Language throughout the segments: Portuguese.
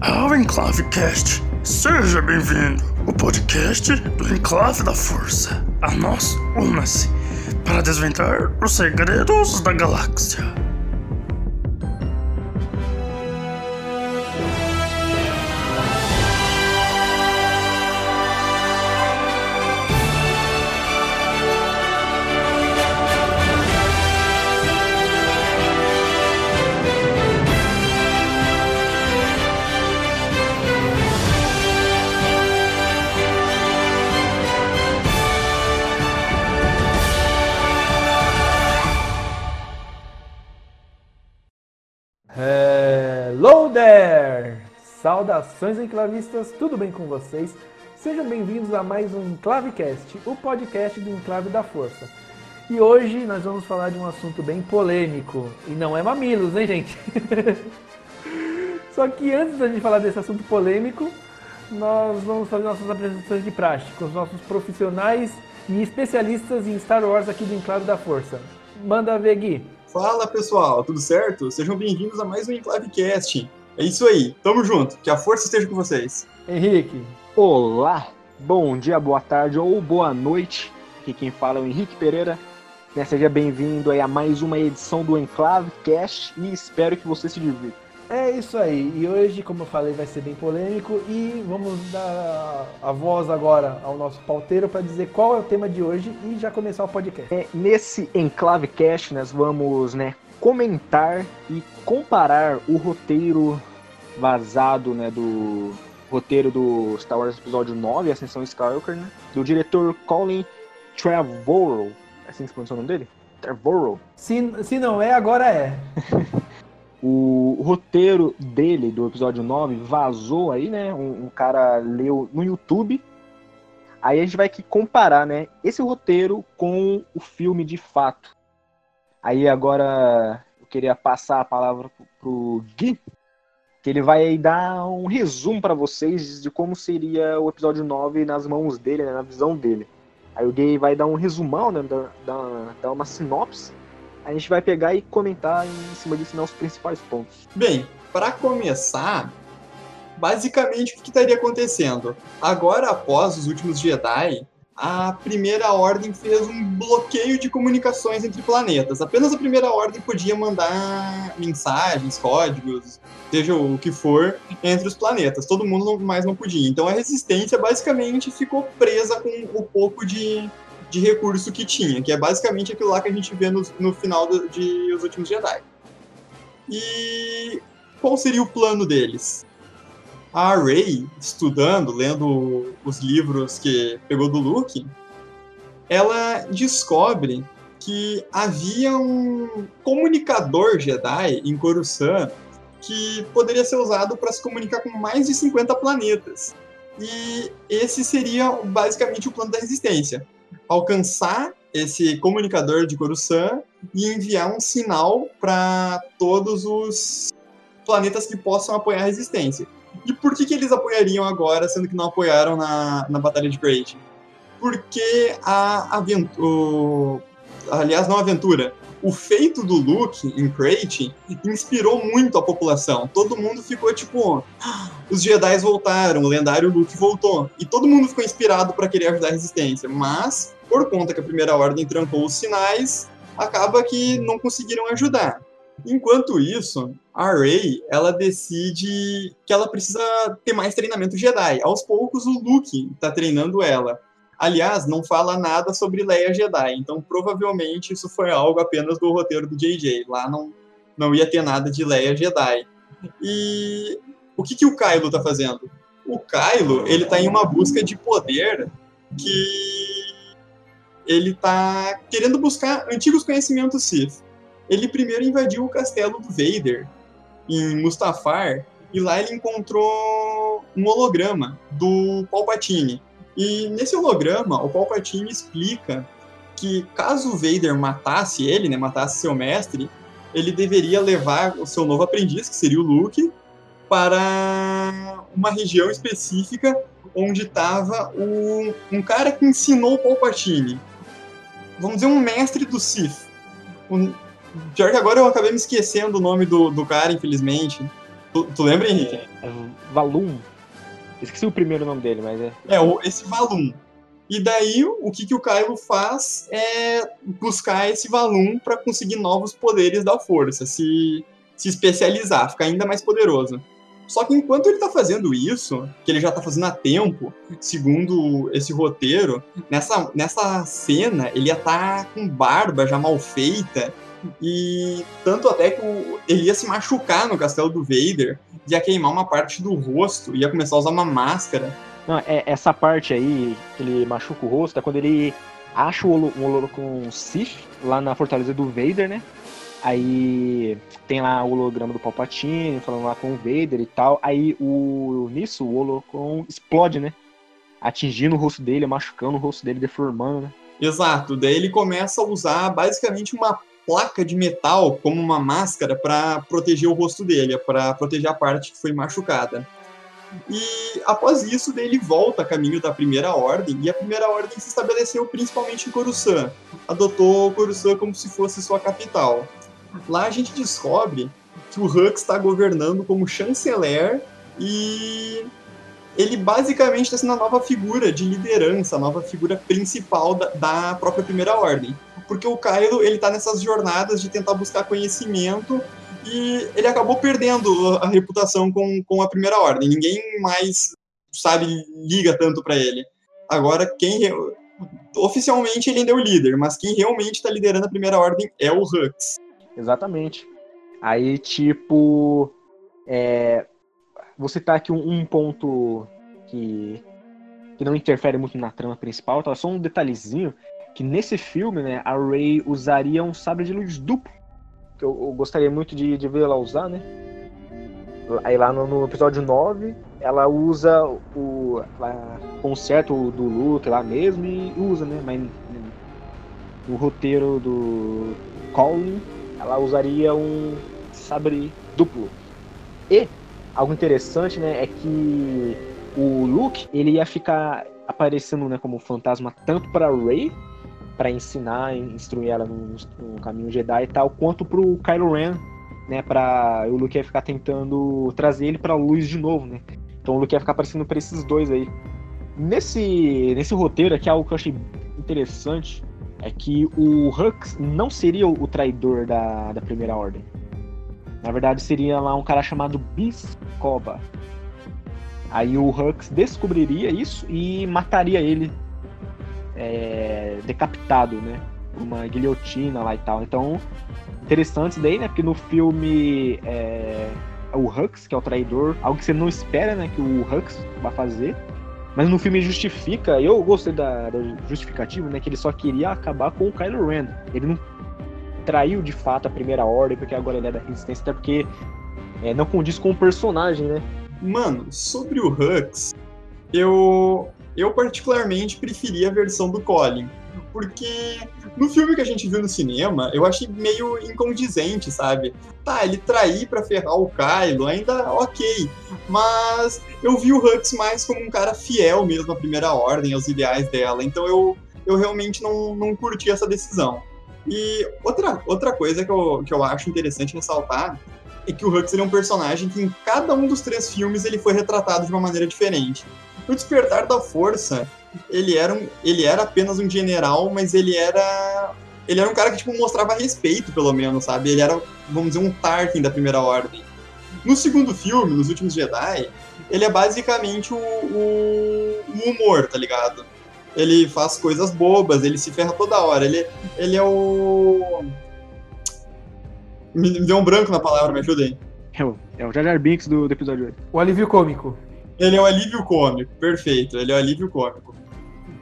ao Enclavecast. Seja bem-vindo, o podcast do Enclave da Força. A nós, una-se para desvendar os segredos da galáxia. Saudações enclavistas, tudo bem com vocês? Sejam bem-vindos a mais um Enclavecast, o podcast do Enclave da Força. E hoje nós vamos falar de um assunto bem polêmico, e não é mamilos, hein, gente? Só que antes da gente falar desse assunto polêmico, nós vamos fazer nossas apresentações de praxe com os nossos profissionais e especialistas em Star Wars aqui do Enclave da Força. Manda ver, Gui. Fala pessoal, tudo certo? Sejam bem-vindos a mais um Enclavecast. É isso aí, tamo junto, que a força esteja com vocês. Henrique. Olá, bom dia, boa tarde ou boa noite. Aqui quem fala é o Henrique Pereira. Né, seja bem-vindo aí a mais uma edição do Enclavecast e espero que você se divirta. É isso aí, e hoje, como eu falei, vai ser bem polêmico e vamos dar a voz agora ao nosso pauteiro para dizer qual é o tema de hoje e já começar o podcast. É, nesse Enclavecast nós vamos né, comentar e comparar o roteiro vazado né, do roteiro do Star Wars Episódio 9, Ascensão Skywalker, né, do diretor Colin Trevorrow. É assim que se pronuncia o nome dele? Trevorrow. Se, se não é, agora é. O roteiro dele, do episódio 9, vazou aí, né? Um, um, cara leu no YouTube. Aí a gente vai aqui comparar, né? Esse roteiro com o filme de fato. Aí agora eu queria passar a palavra pro, pro Gui, que ele vai dar um resumo para vocês de como seria o episódio 9 nas mãos dele, né? na visão dele. Aí o Gui vai dar um resumão, né? Dar, dar uma sinopse a gente vai pegar e comentar em cima disso né, os principais pontos. Bem, para começar, basicamente o que estaria acontecendo? Agora, após os últimos Jedi, a Primeira Ordem fez um bloqueio de comunicações entre planetas. Apenas a Primeira Ordem podia mandar mensagens, códigos, seja o que for, entre os planetas. Todo mundo mais não podia. Então a Resistência basicamente ficou presa com o pouco de de recurso que tinha, que é basicamente aquilo lá que a gente vê no, no final do, de Os Últimos Jedi. E qual seria o plano deles? A Rey, estudando, lendo os livros que pegou do Luke, ela descobre que havia um comunicador Jedi em Coruscant que poderia ser usado para se comunicar com mais de 50 planetas. E esse seria basicamente o plano da resistência alcançar esse comunicador de Coruscant e enviar um sinal para todos os planetas que possam apoiar a resistência. E por que, que eles apoiariam agora, sendo que não apoiaram na, na Batalha de Great? Porque a aventura. Aliás, não a aventura. O feito do Luke em Crate inspirou muito a população. Todo mundo ficou tipo: ah, os Jedi voltaram, o lendário Luke voltou. E todo mundo ficou inspirado para querer ajudar a resistência. Mas por conta que a primeira ordem trancou os sinais, acaba que não conseguiram ajudar. Enquanto isso, a Rey, ela decide que ela precisa ter mais treinamento Jedi. Aos poucos, o Luke está treinando ela. Aliás, não fala nada sobre Leia Jedi, então provavelmente isso foi algo apenas do roteiro do JJ. Lá não, não ia ter nada de Leia Jedi. E o que, que o Kylo está fazendo? O Kylo, ele tá em uma busca de poder que ele está querendo buscar antigos conhecimentos Sith. Ele primeiro invadiu o castelo do Vader, em Mustafar, e lá ele encontrou um holograma do Palpatine. E nesse holograma, o Palpatine explica que caso o Vader matasse ele, né, matasse seu mestre, ele deveria levar o seu novo aprendiz, que seria o Luke, para uma região específica onde estava um cara que ensinou o Palpatine. Vamos dizer, um mestre do Sith. Pior que agora eu acabei me esquecendo o nome do, do cara, infelizmente. Tu, tu lembra, Henrique? É Valum. Esqueci o primeiro nome dele, mas é. É, esse Valum. E daí, o que, que o Kylo faz é buscar esse Valum para conseguir novos poderes da força, se, se especializar, ficar ainda mais poderoso. Só que enquanto ele tá fazendo isso, que ele já tá fazendo há tempo, segundo esse roteiro, nessa, nessa cena ele ia estar tá com barba já mal feita, e tanto até que o, ele ia se machucar no castelo do Vader, ia queimar uma parte do rosto, ia começar a usar uma máscara. Não, é, essa parte aí, que ele machuca o rosto, é quando ele acha o Holocron Sith lá na fortaleza do Vader, né? Aí tem lá o holograma do Palpatine falando lá com o Vader e tal. Aí o nisso o holocron explode, né? Atingindo o rosto dele, machucando o rosto dele, deformando, né? Exato. Daí ele começa a usar basicamente uma placa de metal como uma máscara para proteger o rosto dele, para proteger a parte que foi machucada. E após isso, ele volta a caminho da Primeira Ordem, e a Primeira Ordem se estabeleceu principalmente em Coruscant. Adotou Coruscant como se fosse sua capital. Lá a gente descobre que o Hux está governando como chanceler e ele basicamente está sendo a nova figura de liderança, a nova figura principal da, da própria Primeira Ordem. Porque o Kylo ele está nessas jornadas de tentar buscar conhecimento e ele acabou perdendo a reputação com, com a Primeira Ordem. Ninguém mais, sabe, liga tanto para ele. Agora, quem oficialmente ele ainda é o líder, mas quem realmente está liderando a Primeira Ordem é o Hux. Exatamente. Aí, tipo, é, vou aqui um, um, ponto que, que não interfere muito na trama principal, tá? Só um detalhezinho, que nesse filme, né, a Rey usaria um sabre de luz duplo, que eu, eu gostaria muito de, de ver ela usar, né? Aí lá no, no, episódio 9, ela usa o. Ela conserta o do Luke lá mesmo e usa, né? Mas no roteiro do Colin ela usaria um sabre duplo. E algo interessante, né, é que o Luke ele ia ficar aparecendo, né, como fantasma tanto para Rey para ensinar, instruir ela no, no, caminho Jedi e tal, quanto pro Kylo Ren, né, para o Luke ficar tentando trazer ele para luz de novo, né? Então o Luke ia ficar aparecendo para esses dois aí. Nesse nesse roteiro aqui algo que eu achei interessante é que o Hux não seria o traidor da, da Primeira Ordem. Na verdade, seria lá um cara chamado Biscoba. Aí o Hux descobriria isso e mataria ele é, decapitado, né? Uma guilhotina lá e tal. Então, interessante isso daí, né? Porque no filme é, o Hux, que é o traidor, algo que você não espera, né? Que o Hux vai fazer. Mas no filme justifica, eu gostei da, da justificativa, né? Que ele só queria acabar com o Kylo Ren. Ele não traiu de fato a primeira ordem, porque agora ele é da resistência, até porque é, não condiz com o personagem, né? Mano, sobre o Hux, eu, eu particularmente preferi a versão do Colin porque no filme que a gente viu no cinema, eu achei meio incondizente, sabe? Tá, ele trair para ferrar o Kylo, ainda ok, mas eu vi o Hux mais como um cara fiel mesmo à Primeira Ordem, aos ideais dela, então eu, eu realmente não, não curti essa decisão. E outra, outra coisa que eu, que eu acho interessante ressaltar é que o Hux é um personagem que em cada um dos três filmes ele foi retratado de uma maneira diferente. O Despertar da Força ele era, um, ele era apenas um general, mas ele era. Ele era um cara que, tipo, mostrava respeito, pelo menos, sabe? Ele era, vamos dizer, um Tarkin da primeira ordem. No segundo filme, nos últimos Jedi, ele é basicamente o, o, o humor, tá ligado? Ele faz coisas bobas, ele se ferra toda hora. Ele, ele é o. Me, me deu um branco na palavra, me ajudem. É o, é o Jar Jar Binks do, do episódio 8. O alívio cômico. Ele é o alívio cômico, perfeito. Ele é o alívio cômico.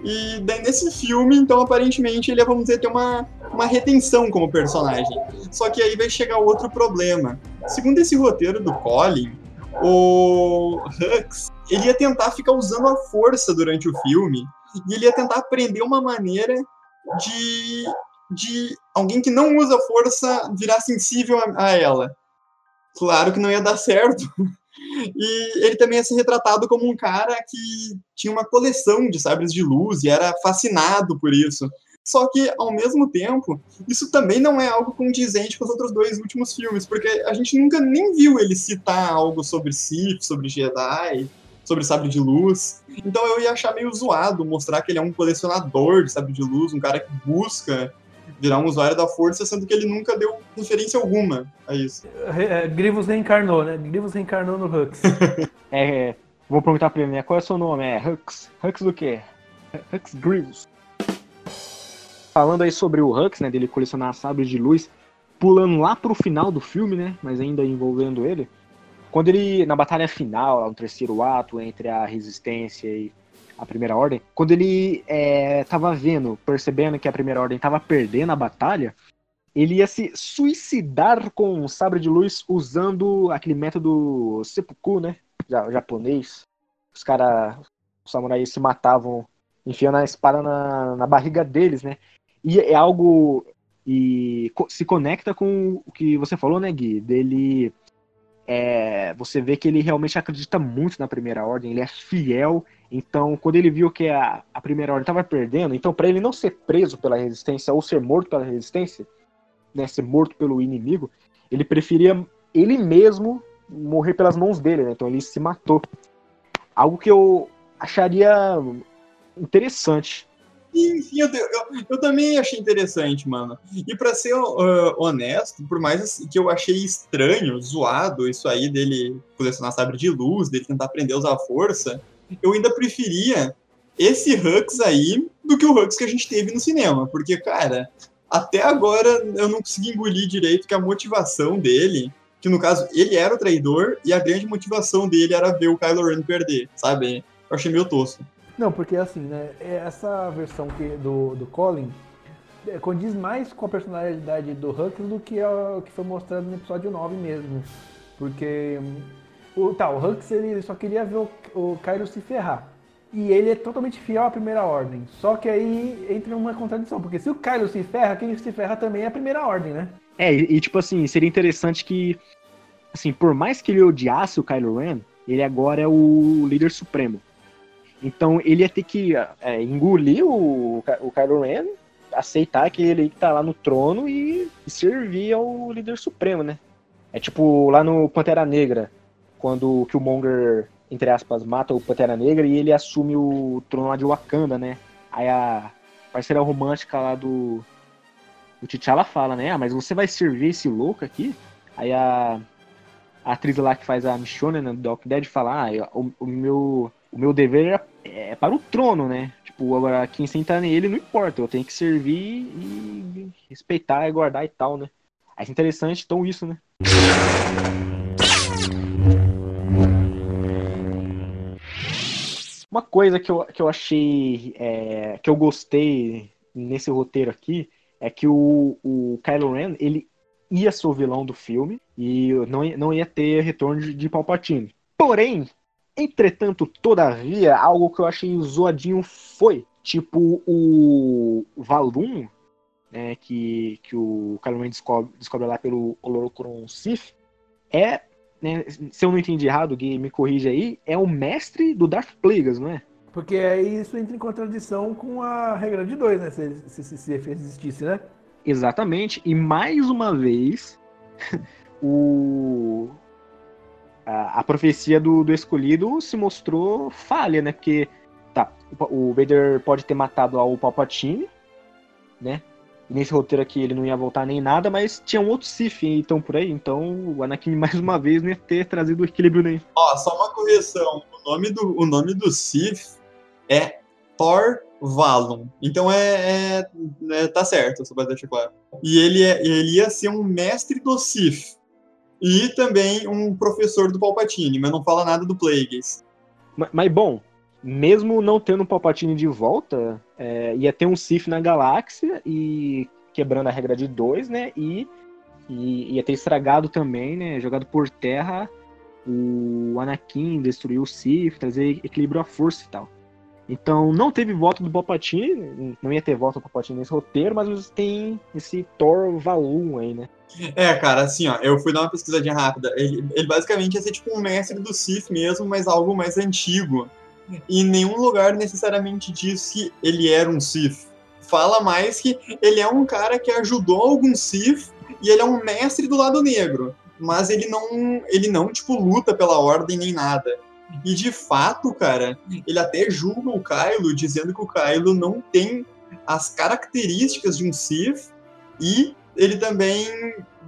E daí nesse filme, então, aparentemente, ele, vamos dizer, ter uma, uma retenção como personagem. Só que aí vai chegar outro problema. Segundo esse roteiro do Colin, o Hux, ele ia tentar ficar usando a força durante o filme, e ele ia tentar aprender uma maneira de, de alguém que não usa força virar sensível a, a ela. Claro que não ia dar certo. E ele também ia ser retratado como um cara que tinha uma coleção de sabres de luz e era fascinado por isso. Só que, ao mesmo tempo, isso também não é algo condizente com os outros dois últimos filmes, porque a gente nunca nem viu ele citar algo sobre Sith, sobre Jedi, sobre sabre de luz. Então eu ia achar meio zoado mostrar que ele é um colecionador de sabre de luz, um cara que busca virar um usuário da força, sendo que ele nunca deu referência alguma a isso. É, Grievous reencarnou, né? Grievous reencarnou no Hux. É, vou perguntar pra ele, né? Qual é o seu nome? É Hux. Hux do quê? Hux Grievous. Falando aí sobre o Hux, né? Dele colecionar sabres de luz, pulando lá pro final do filme, né? Mas ainda envolvendo ele. Quando ele, na batalha final, no terceiro ato, entre a resistência e a Primeira Ordem, quando ele é, tava vendo, percebendo que a Primeira Ordem tava perdendo a batalha, ele ia se suicidar com um sabre de luz usando aquele método seppuku, né? Japonês. Os caras, os samurais se matavam enfiando a espada na, na barriga deles, né? E é algo. E se conecta com o que você falou, né, Gui? Dele. É, você vê que ele realmente acredita muito na primeira ordem, ele é fiel então, quando ele viu que a, a primeira ordem estava perdendo, então para ele não ser preso pela resistência ou ser morto pela resistência, né, ser morto pelo inimigo, ele preferia ele mesmo morrer pelas mãos dele, né? Então ele se matou. Algo que eu acharia interessante. Enfim, eu, eu, eu, também achei interessante, mano. E para ser uh, honesto, por mais que eu achei estranho, zoado, isso aí dele colecionar sabre de luz, dele tentar aprender a usar força, eu ainda preferia esse Hux aí do que o Hux que a gente teve no cinema. Porque, cara, até agora eu não consegui engolir direito que a motivação dele, que no caso ele era o traidor e a grande motivação dele era ver o Kylo Ren perder, sabe? Eu achei meio tosco. Não, porque assim, né, essa versão que, do, do Colin é, condiz mais com a personalidade do Hux do que o que foi mostrado no episódio 9 mesmo. Porque o, tá, o Hux ele só queria ver o, o Kylo se ferrar. E ele é totalmente fiel à primeira ordem. Só que aí entra uma contradição, porque se o Kylo se ferra, quem se ferra também é a primeira ordem, né? É, e, e tipo assim, seria interessante que, assim, por mais que ele odiasse o Kylo Ren, ele agora é o líder supremo. Então ele ia ter que é, engolir o, o Kylo Ren, aceitar que ele tá lá no trono e, e servir ao líder supremo, né? É tipo lá no Pantera Negra, quando o Killmonger, entre aspas, mata o Pantera Negra e ele assume o trono lá de Wakanda, né? Aí a parceira romântica lá do, T'Challa fala, né? Ah, mas você vai servir esse louco aqui? Aí a, a atriz lá que faz a Michonne, né, do Walking Dead, fala, ah, o, o, meu, o meu dever é, é para o trono, né? Tipo, agora quem senta nele não importa, eu tenho que servir e respeitar e guardar e tal, né? Aí é interessante, então isso, né? Uma coisa que eu, que eu achei, é, que eu gostei nesse roteiro aqui, é que o, o Kylo Ren, ele ia ser o vilão do filme e não, não ia ter retorno de, de Palpatine. Porém, entretanto, todavia, algo que eu achei zoadinho foi, tipo, o Valum, né, que, que o Kylo Ren descobre, descobre lá pelo Holocron Sith, é né, se eu não entendi errado, Gui, me corrija aí, é o mestre do Darth Plagueis, não é? Porque aí isso entra em contradição com a regra de dois, né? Se, se, se, se existisse, né? Exatamente. E mais uma vez, o a, a profecia do, do, escolhido se mostrou falha, né? Porque tá, o, o Vader pode ter matado o Palpatine, né? Nesse roteiro aqui ele não ia voltar nem nada, mas tinha um outro Sif então por aí, então o Anakin mais uma vez não ia ter trazido o equilíbrio nem. Ó, só uma correção, o nome do, o nome do Sif é Thor Valon. Então é, é, é, tá certo, só pra deixar claro. E ele, é, ele ia ser um mestre do Sif. E também um professor do Palpatine, mas não fala nada do Plagueis. Mas, mas bom, mesmo não tendo o Palpatine de volta, é, ia ter um Sith na galáxia e quebrando a regra de dois, né? E, e ia ter estragado também, né? Jogado por terra o Anakin, destruir o Sith, trazer equilíbrio à força e tal. Então não teve voto do Palpatine, não ia ter voto do Palpatine nesse roteiro, mas tem esse Thor Valum aí, né? É, cara, assim, ó, eu fui dar uma pesquisadinha rápida. Ele, ele basicamente ia ser tipo um mestre do Sith mesmo, mas algo mais antigo. E em nenhum lugar necessariamente diz que ele era um Sith. Fala mais que ele é um cara que ajudou algum Sith e ele é um mestre do lado negro. Mas ele não, ele não tipo, luta pela ordem nem nada. E de fato, cara, ele até julga o Kylo, dizendo que o Kylo não tem as características de um Sith e ele também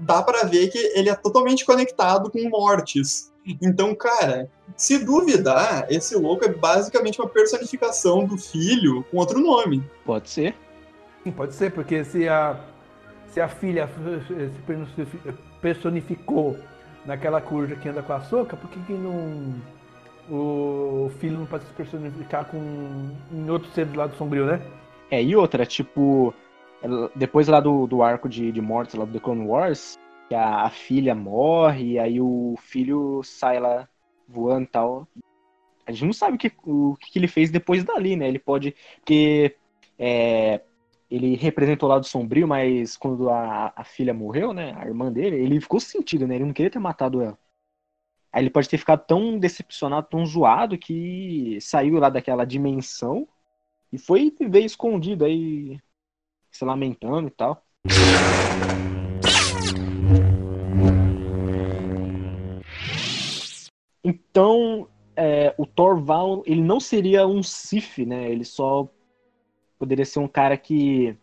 dá para ver que ele é totalmente conectado com mortes. Então, cara, se duvidar, esse louco é basicamente uma personificação do filho com outro nome. Pode ser. Sim, pode ser, porque se a, se a filha se personificou naquela curva que anda com a soca, por que, que não o filho não pode se personificar com em outro ser do lado sombrio, né? É, e outra, tipo, depois lá do, do arco de, de mortes lá do The Clone Wars, que a, a filha morre, e aí o filho sai lá voando e tal. A gente não sabe o que, o que ele fez depois dali, né? Ele pode. Porque é, ele representou o lado sombrio, mas quando a, a filha morreu, né? A irmã dele, ele ficou sentido, né? Ele não queria ter matado ela. Aí ele pode ter ficado tão decepcionado, tão zoado, que saiu lá daquela dimensão e foi viver escondido aí, se lamentando e tal. Então, é, o Thor ele não seria um Sif, né? Ele só poderia ser um cara que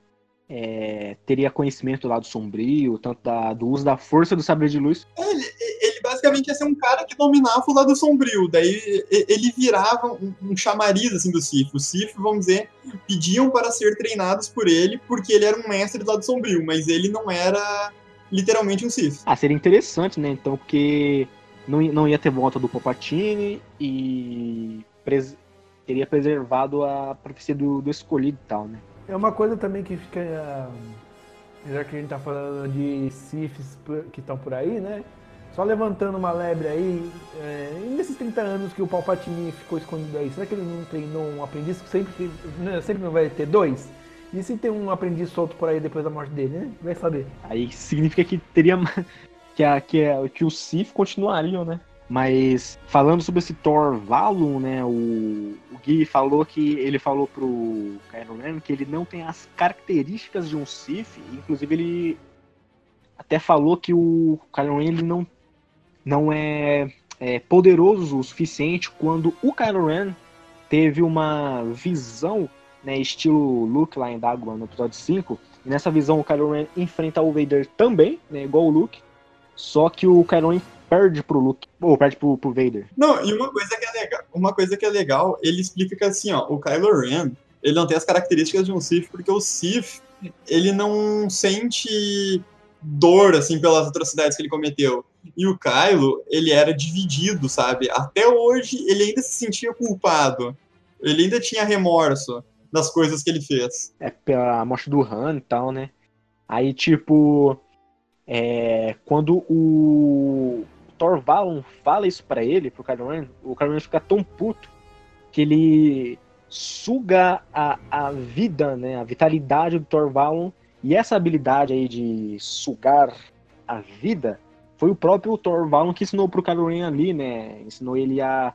é, teria conhecimento do lado sombrio, tanto da, do uso da força do saber de luz. Ele, ele basicamente ia ser um cara que dominava o lado sombrio, daí ele virava um, um chamariz assim, do Sif. Os Sif, vamos dizer, pediam para ser treinados por ele, porque ele era um mestre do lado sombrio, mas ele não era literalmente um Sif. Ah, seria interessante, né? Então, porque não, não ia ter volta do Palpatine e pres teria preservado a profecia do, do escolhido e tal, né? É uma coisa também que fica. Já que a gente tá falando de Sifs que estão por aí, né? Só levantando uma lebre aí, é, nesses 30 anos que o Palpatine ficou escondido aí, será que ele não treinou um aprendiz que sempre, né, sempre não vai ter dois? E se tem um aprendiz solto por aí depois da morte dele, né? Vai saber. Aí significa que teria que, a, que, a, que os Sith continuariam, né? Mas falando sobre esse Thor Valum, né? O, o Gui falou que ele falou pro Kylo Ren que ele não tem as características de um Sith. Inclusive ele até falou que o Kylo Ren ele não não é, é poderoso o suficiente quando o Kylo Ren teve uma visão, né, estilo Luke lá em Dagobah no episódio 5. E nessa visão o Kylo Ren enfrenta o Vader também, né, igual o Luke. Só que o Kylo perde pro Luke, ou perde pro, pro Vader. Não, e uma coisa que é legal, uma coisa que é legal, ele explica que assim, ó, o Kylo Ren, ele não tem as características de um Sith, porque o Sith, ele não sente dor, assim, pelas atrocidades que ele cometeu. E o Kylo, ele era dividido, sabe? Até hoje, ele ainda se sentia culpado. Ele ainda tinha remorso das coisas que ele fez. É, pela morte do Han e tal, né? Aí, tipo, é, quando o Thor Valon fala isso para ele, pro Kylo Ren, o Kylo Ren fica tão puto que ele suga a, a vida, né, a vitalidade do Thor Valon e essa habilidade aí de sugar a vida foi o próprio Thor Valon que ensinou pro Kylo Ren ali, né? Ensinou ele a,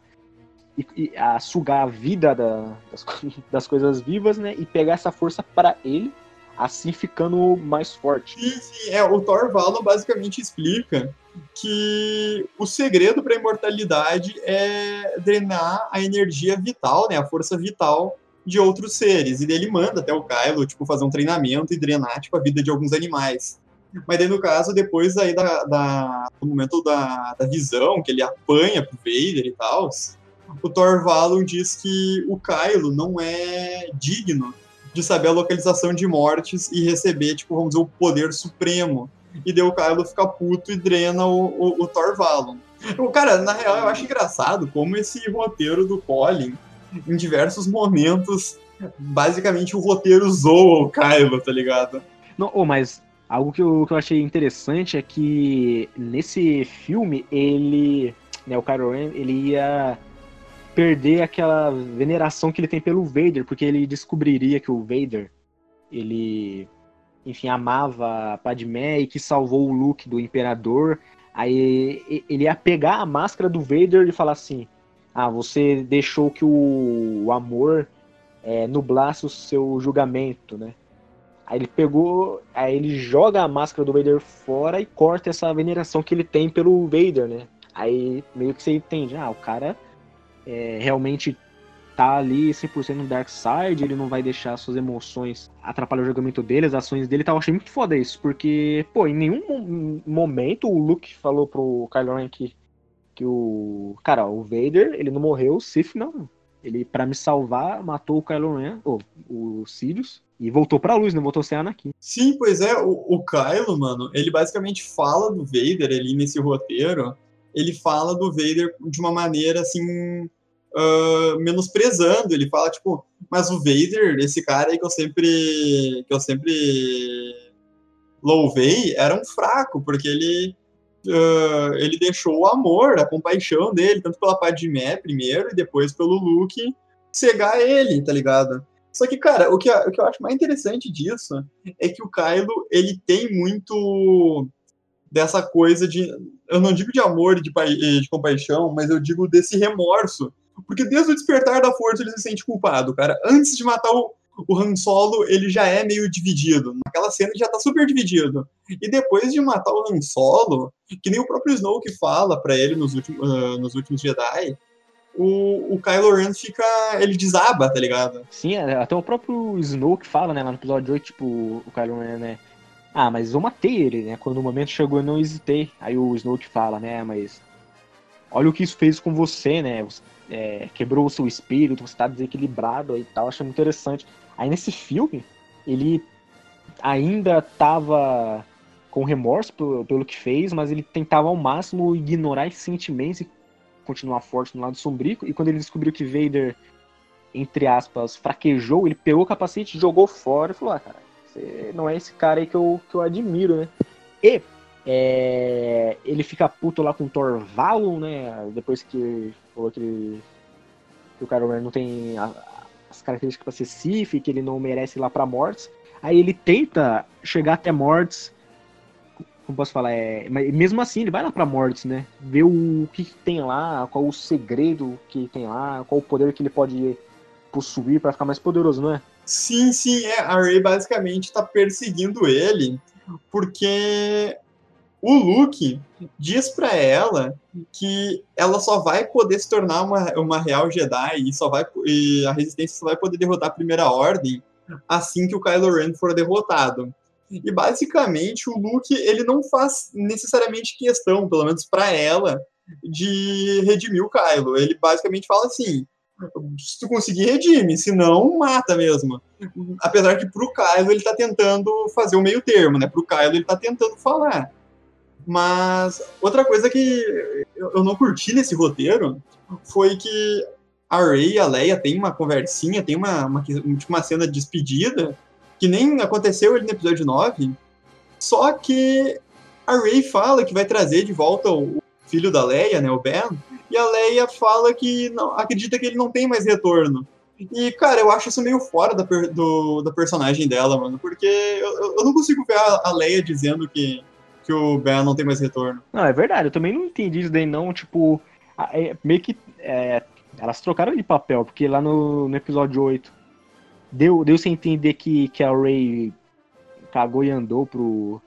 a sugar a vida da, das, das coisas vivas, né? E pegar essa força para ele, assim ficando mais forte. Sim, sim. É, o Thor basicamente explica que o segredo para a imortalidade é drenar a energia vital, né? A força vital de outros seres. E ele manda até o Kylo, tipo, fazer um treinamento e drenar, tipo, a vida de alguns animais. Mas daí, no caso, depois aí da, da, do momento da, da visão, que ele apanha pro Vader e tal, o Thor Valon diz que o Kylo não é digno de saber a localização de mortes e receber, tipo, vamos dizer, o poder supremo. E daí o Kylo fica puto e drena o, o, o Thor Valon. Cara, na real, eu acho engraçado como esse roteiro do Colin em diversos momentos, basicamente o roteiro zoa o Kylo, tá ligado? Não, oh, mas algo que eu, que eu achei interessante é que nesse filme ele, né, o Kylo Ren, ele ia perder aquela veneração que ele tem pelo Vader, porque ele descobriria que o Vader, ele, enfim, amava a Padmé e que salvou o Luke do Imperador. Aí ele ia pegar a máscara do Vader e falar assim: Ah, você deixou que o, amor é, nublasse o seu julgamento, né? Aí ele pegou, aí ele joga a máscara do Vader fora e corta essa veneração que ele tem pelo Vader, né? Aí meio que você entende, ah, o cara é, realmente tá ali 100% no Dark Side, ele não vai deixar suas emoções atrapalhar o julgamento dele, as ações dele, tá, eu achei muito foda isso, porque, pô, em nenhum momento o Luke falou pro Kylo Ren que, que o, cara, o Vader, ele não morreu, o Sith não, ele, para me salvar, matou o Kylo Ren, ou o Sirius, e voltou pra luz, né? Voltou a ser Anakin. Sim, pois é, o, o Kylo, mano, ele basicamente fala do Vader ali nesse roteiro. Ele fala do Vader de uma maneira assim. Uh, menosprezando, ele fala, tipo, mas o Vader, esse cara aí que eu sempre. que eu sempre louvei, era um fraco, porque ele. Uh, ele deixou o amor, a compaixão dele, tanto pela Padmé primeiro, e depois pelo Luke, cegar ele, tá ligado? Só que, cara, o que, o que eu acho mais interessante disso é que o Kylo, ele tem muito dessa coisa de. Eu não digo de amor de, de compaixão, mas eu digo desse remorso. Porque desde o despertar da força ele se sente culpado, cara. Antes de matar o, o Han Solo, ele já é meio dividido. Naquela cena ele já tá super dividido. E depois de matar o Han Solo, que nem o próprio Snoke fala para ele nos últimos, uh, nos últimos Jedi, o, o Kylo Ren fica. ele desaba, tá ligado? Sim, é, até o próprio Snoke fala, né, lá no episódio 8, tipo, o Kylo Ren, né? Ah, mas eu matei ele, né? Quando o momento chegou eu não hesitei. Aí o Snoke fala, né, mas. Olha o que isso fez com você, né? Você, é, quebrou o seu espírito, você tá desequilibrado e tal. Achei muito interessante. Aí nesse filme, ele ainda tava com remorso pelo, pelo que fez, mas ele tentava ao máximo ignorar esses sentimentos e continuar forte no lado sombrio. E quando ele descobriu que Vader, entre aspas, fraquejou, ele pegou o capacete, jogou fora e falou: Ah, cara, você não é esse cara aí que eu, que eu admiro, né? E é, ele fica puto lá com o Thor Valon, né? Depois que falou que, que o cara não tem a, as características para ser Sif, que ele não merece ir lá pra Mortes. Aí ele tenta chegar até Mortes como posso falar, é, mas mesmo assim ele vai lá pra Mortis, né? Ver o que, que, tem lá, qual o segredo que tem lá, qual o poder que ele pode possuir para ficar mais poderoso, não é? Sim, sim, é. A Rey basicamente tá perseguindo ele porque o Luke diz para ela que ela só vai poder se tornar uma, uma real Jedi e só vai e a Resistência só vai poder derrotar a Primeira Ordem assim que o Kylo Ren for derrotado. E basicamente o Luke ele não faz necessariamente questão, pelo menos para ela, de redimir o Kylo. Ele basicamente fala assim: se tu conseguir, redime, se não, mata mesmo. Apesar que pro Kylo ele tá tentando fazer o meio termo, né? Pro Kylo ele tá tentando falar. Mas outra coisa que eu não curti nesse roteiro foi que a Rey e a Leia tem uma conversinha, tem uma, uma, uma cena de despedida, que nem aconteceu ali no episódio 9, só que a Rey fala que vai trazer de volta o filho da Leia, né, o Ben, e a Leia fala que não, acredita que ele não tem mais retorno. E, cara, eu acho isso meio fora da, do, da personagem dela, mano, porque eu, eu não consigo ver a, a Leia dizendo que, que o Ben não tem mais retorno. Não, é verdade, eu também não entendi isso daí, não, tipo, é, meio que é, elas trocaram de papel, porque lá no, no episódio 8 deu, deu sem entender que, que a Ray cagou e andou pro,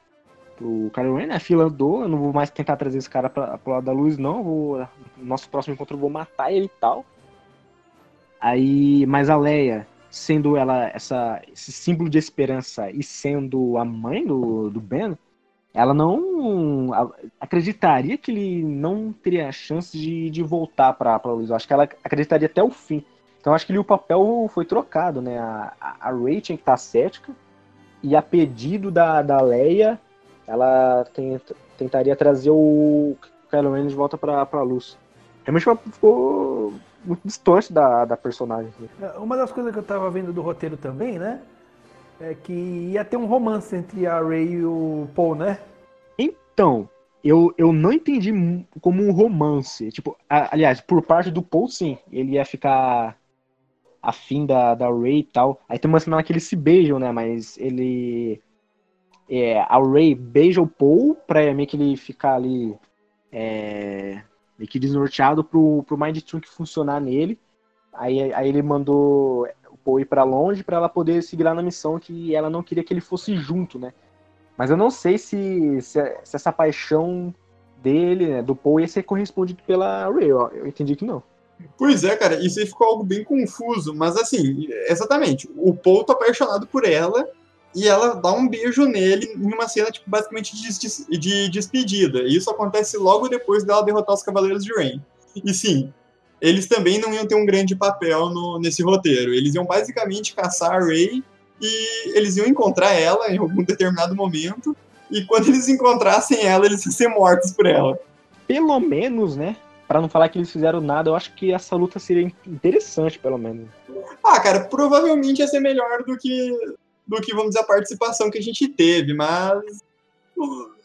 pro Kylo Ren, né? A fila andou, eu não vou mais tentar trazer esse cara pra, pro lado da luz, não. Vou, nosso próximo encontro eu vou matar ele e tal. Aí, mas a Leia, sendo ela essa, esse símbolo de esperança e sendo a mãe do, do Ben, ela não acreditaria que ele não teria chance de, de voltar para a luz. Eu acho que ela acreditaria até o fim. Então acho que ali o papel foi trocado, né? A, a Ray tinha que estar cética e a pedido da, da Leia, ela tentaria trazer o Kylo Ren de volta pra, pra luz. Realmente ficou muito distante da, da personagem. Uma das coisas que eu tava vendo do roteiro também, né? É que ia ter um romance entre a Ray e o Paul, né? Então, eu, eu não entendi como um romance. Tipo, a- aliás, por parte do Paul, sim. Ele ia ficar afim da, da Ray e tal. Aí tem uma cena que eles se beijam, né? Mas ele. É, a Ray beija o Paul pra meio que ele ficar ali. É, meio que desnorteado pro, pro Mind Trunk funcionar nele. Aí, aí ele mandou ir pra longe pra ela poder seguir lá na missão que ela não queria que ele fosse junto, né? Mas eu não sei se, se, se essa paixão dele, né, do Paul, ia ser correspondido pela Ray. ó. Eu entendi que não. Pois é, cara, isso aí ficou algo bem confuso, mas assim, exatamente, o Paul tá apaixonado por ela e ela dá um beijo nele em uma cena, tipo, basicamente de, de despedida. E isso acontece logo depois dela derrotar os Cavaleiros de Rain. E sim, eles também não iam ter um grande papel no- nesse roteiro. Eles iam basicamente caçar a Rey e eles iam encontrar ela em algum determinado momento. E quando eles encontrassem ela, eles iam ser mortos por ela. Pelo menos, né? Pra não falar que eles fizeram nada, eu acho que essa luta seria interessante, pelo menos. Ah, cara, provavelmente ia ser melhor do que, do que, vamos dizer, a participação que a gente teve, mas.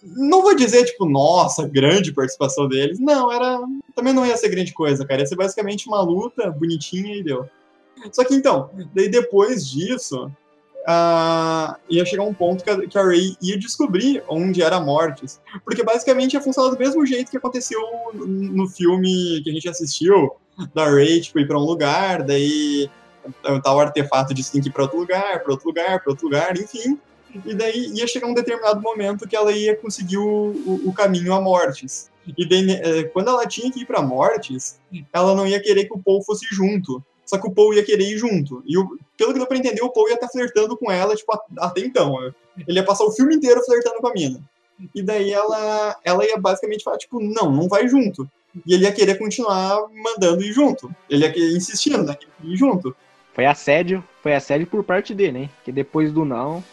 Uh, Não vou dizer, tipo, nossa, grande participação deles. Não, era. Também não ia ser grande coisa, cara. Ia ser basicamente uma luta bonitinha e deu. Só que então, daí depois disso, ah, ia chegar um ponto que a, Ray ia descobrir onde era Mortis. Porque basicamente ia funcionar do mesmo jeito que aconteceu no, filme que a gente assistiu, da Ray, tipo, ir pra um lugar, daí tal artefato tem que ir pra outro lugar, pra outro lugar, pra outro lugar, enfim. E daí ia chegar um determinado momento que ela ia conseguir o, o, o caminho a Mortis. E daí, eh, quando ela tinha que ir pra Mortis, ela não ia querer que o Paul fosse junto. Só que o Paul ia querer ir junto. E pelo que deu pra entender, o Paul ia estar flertando com ela, tipo, até então. Ele ia passar o filme inteiro flertando com a mina. E daí ela, ela ia basicamente falar, tipo, não, não vai junto. E ele ia querer continuar mandando ir junto. Ele ia insistindo, né? Ir junto. Foi assédio, foi assédio por parte dele, hein? Que depois do não.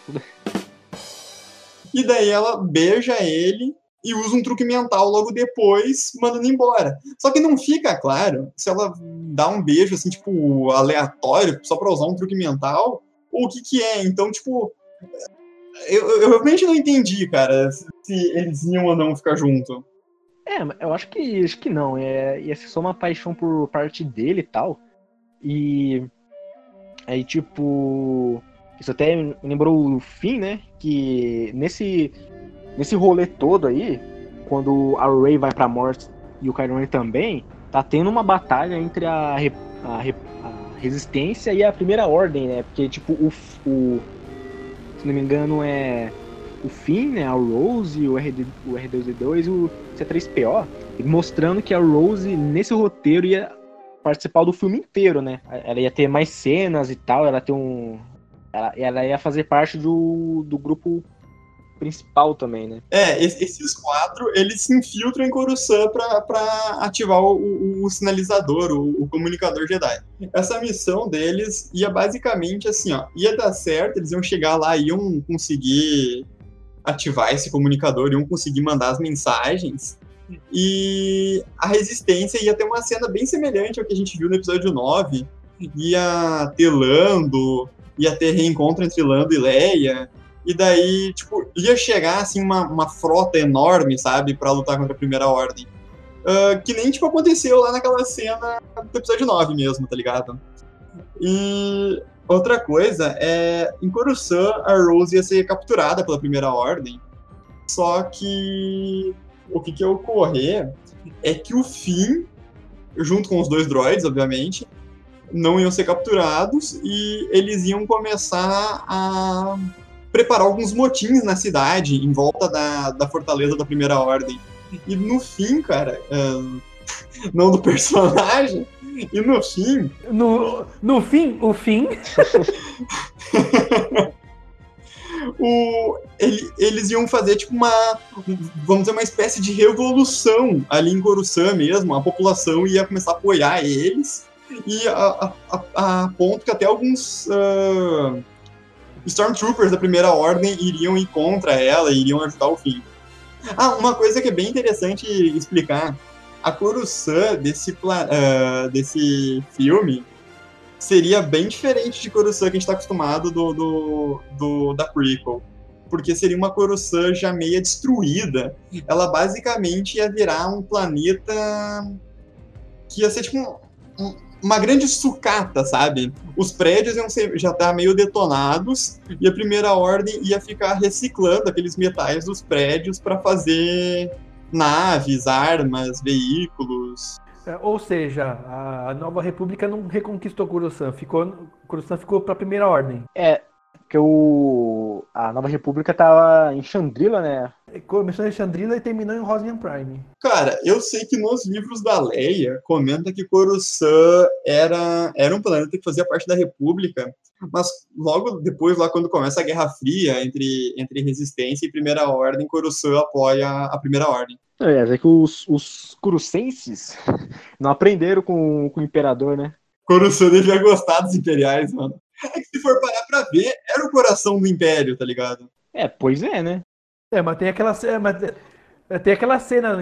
E daí ela beija ele e usa um truque mental logo depois, mandando embora. Só que não fica claro se ela dá um beijo, assim, tipo, aleatório, só pra usar um truque mental, ou o que que é. Então, tipo, eu, eu realmente não entendi, cara, se eles iam ou não ficar junto. É, eu acho que acho que não. É, ia ser só uma paixão por parte dele e tal. E aí, tipo. Isso até lembrou o fim, né? Que nesse, nesse rolê todo aí, quando a Ray vai pra morte e o Kylo Ren também, tá tendo uma batalha entre a, a, a resistência e a primeira ordem, né? Porque, tipo, o, o. Se não me engano, é o Finn, né, a Rose, o, RD, o R2D2 e o C3PO, mostrando que a Rose, nesse roteiro, ia participar do filme inteiro, né? Ela ia ter mais cenas e tal, ela ter um. Ela, ela ia fazer parte do, do grupo principal também, né? É, es- esses quatro, eles se infiltram em Coruscant pra, pra ativar o, o- o sinalizador, o, o comunicador Jedi. Essa missão deles ia basicamente assim, ó, ia dar certo, eles iam chegar lá, iam conseguir ativar esse comunicador, iam conseguir mandar as mensagens, e a resistência ia ter uma cena bem semelhante ao que a gente viu no episódio 9, ia ter Lando, ia ter reencontro entre Lando e Leia, e daí, tipo, ia chegar, assim, uma, uma frota enorme, sabe, pra lutar contra a Primeira Ordem. Ah, que nem, tipo, aconteceu lá naquela cena do episódio 9 mesmo, tá ligado? E outra coisa é, em Coruscant, a Rose ia ser capturada pela Primeira Ordem, só que o que, que ia ocorrer é que o Finn, junto com os dois droids, obviamente, não iam ser capturados e eles iam começar a preparar alguns motins na cidade, em volta da, da fortaleza da Primeira Ordem. E no fim, cara, ah, não do personagem, e no fim, No, no fim, o fim. o, ele- eles iam fazer tipo uma, vamos dizer, uma espécie de revolução ali em Coruscant mesmo. A população ia começar a apoiar eles, e a, a, a- a ponto que até alguns ah, Stormtroopers da Primeira Ordem iriam ir contra ela, iriam ajudar o fim. Ah, uma coisa que é bem interessante explicar. A Coruscant desse, ah, desse filme seria bem diferente de Coruscant que a gente tá acostumado do, do, do- da prequel. porque seria uma Coruscant já meia destruída. Ela basicamente ia virar um planeta que ia ser tipo um, um, uma grande sucata, sabe? Os prédios iam ser, já estar tá meio detonados e a primeira ordem ia ficar reciclando aqueles metais dos prédios para fazer naves, armas, veículos. É, ou seja, a Nova República não reconquistou Coruscant, ficou, Coruscant ficou para a Primeira Ordem. É, porque o, a Nova República tava em Chandrila, né? Começou em Chandrila e terminou em Rosnian Prime. Cara, eu sei que nos livros da Leia comenta que Coruscant era, era um planeta que fazia parte da República, mas logo depois, lá quando começa a Guerra Fria entre, entre Resistência e Primeira Ordem, Coruscant apoia a Primeira Ordem. É, é que os, os Curucenses não aprenderam com, com o Imperador, né? Coruscant devia gostar dos Imperiais, mano. É que se for parar pra ver, era o coração do Império, tá ligado? É, pois é, né? É, mas tem aquela cena. Mas tem aquela cena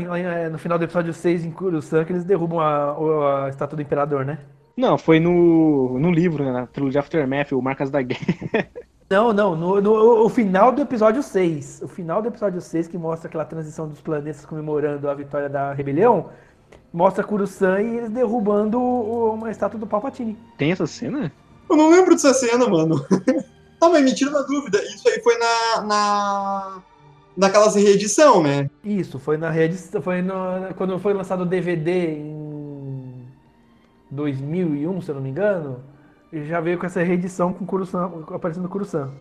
no final do episódio 6 em Coruscant que eles derrubam a, a estátua do Imperador, né? Não, foi no, no livro, né, na trilogia Aftermath, o Marcas da Guerra. Não, não, no, no, o final do episódio 6. O final do episódio 6, que mostra aquela transição dos planetas comemorando a vitória da rebelião, mostra Coruscant e eles derrubando uma estátua do Palpatine. Tem essa cena? Eu não lembro dessa cena, mano. Não, mas me tira uma dúvida. Isso aí foi na. na... Naquelas reedição, né? Isso, foi na reedição. Foi no, quando foi lançado o DVD em 2001, se eu não me engano. E já veio com essa reedição com Kurusan, aparecendo Kurusan.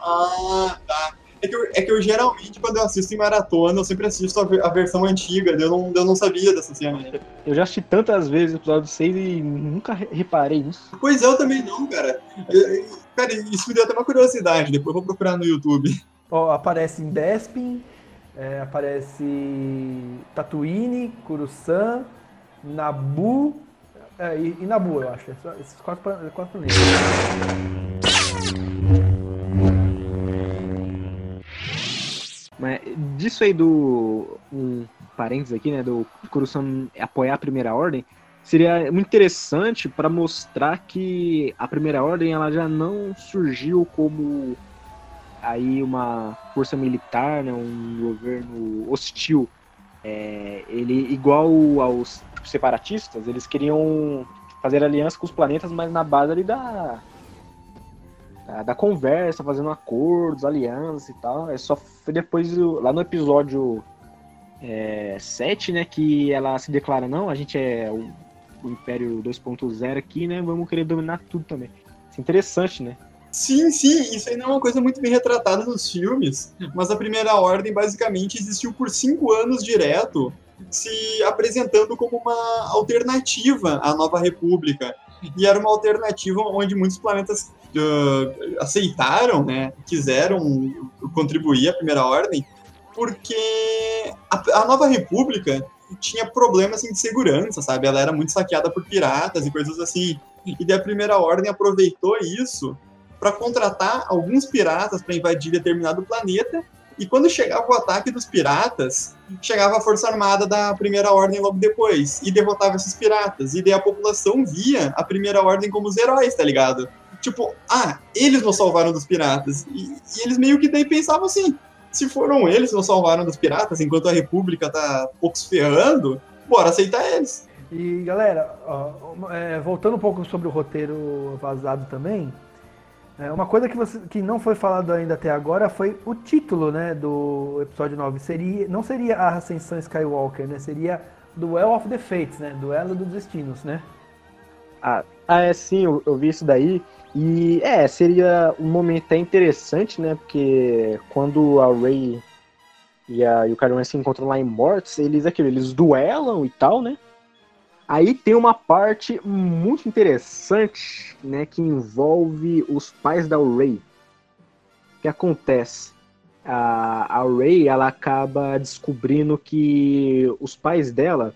Ah, tá. É que, eu, é que eu geralmente, quando eu assisto em maratona, eu sempre assisto a, a versão antiga, eu não, eu não sabia dessa cena. Eu já assisti tantas vezes o episódio 6 e nunca reparei nisso. Pois eu também não, cara. Eu, cara, isso me deu até uma curiosidade, depois eu vou procurar no YouTube. Ó, aparece em Bespin, é, aparece Tatooine, Kurusan, Nabu é, e, e Nabu, eu acho. Esses quatro, quatro planetas. Mas disso aí do. Um parênteses aqui, né? Do Coruscant apoiar a primeira ordem, seria muito interessante para mostrar que a primeira ordem ela já não surgiu como aí uma força militar, né, um governo hostil. É, ele igual aos separatistas, eles queriam fazer aliança com os planetas, mas na base ali da da, da conversa, fazendo acordos, alianças e tal. É só foi depois, lá no episódio é, 7, né, que ela se declara, não, a gente é o, o Império 2.0 aqui, né, vamos querer dominar tudo também. Isso é interessante, né? Sim, sim, isso aí não é uma coisa muito bem retratada nos filmes, mas a Primeira Ordem basicamente existiu por cinco anos direto, se apresentando como uma alternativa à Nova República. E era uma alternativa onde muitos planetas uh, aceitaram, né, quiseram contribuir à Primeira Ordem, porque a, a, Nova República tinha problemas assim, de segurança, sabe? Ela era muito saqueada por piratas e coisas assim. E daí a Primeira Ordem aproveitou isso para contratar alguns piratas para invadir determinado planeta. E quando chegava o ataque dos piratas, chegava a Força Armada da Primeira Ordem logo depois e derrotava esses piratas. E daí a população via a Primeira Ordem como os heróis, tá ligado? Tipo, ah, eles nos salvaram dos piratas. E, e eles meio que daí pensavam assim: se foram eles que nos salvaram dos piratas, enquanto a República tá poucos ferrando, bora aceitar eles. E galera, ó, é, voltando um pouco sobre o roteiro vazado também, é, uma coisa que, você, que não foi falado ainda até agora foi o título né, do episódio 9. Seria, não seria a Ascensão Skywalker, né? Seria Duel of the Fates, né? Duelo dos Destinos, né? Ah, ah é sim, eu, eu vi isso daí. E é, seria um momento até interessante, né? Porque quando a Rey e, a, e o Kylo se encontram lá em Mortis, eles aquilo, eles duelam e tal, né? Aí tem uma parte muito interessante, né, que envolve os pais da Rey. O que acontece? A, a Rey, ela acaba descobrindo que os pais dela,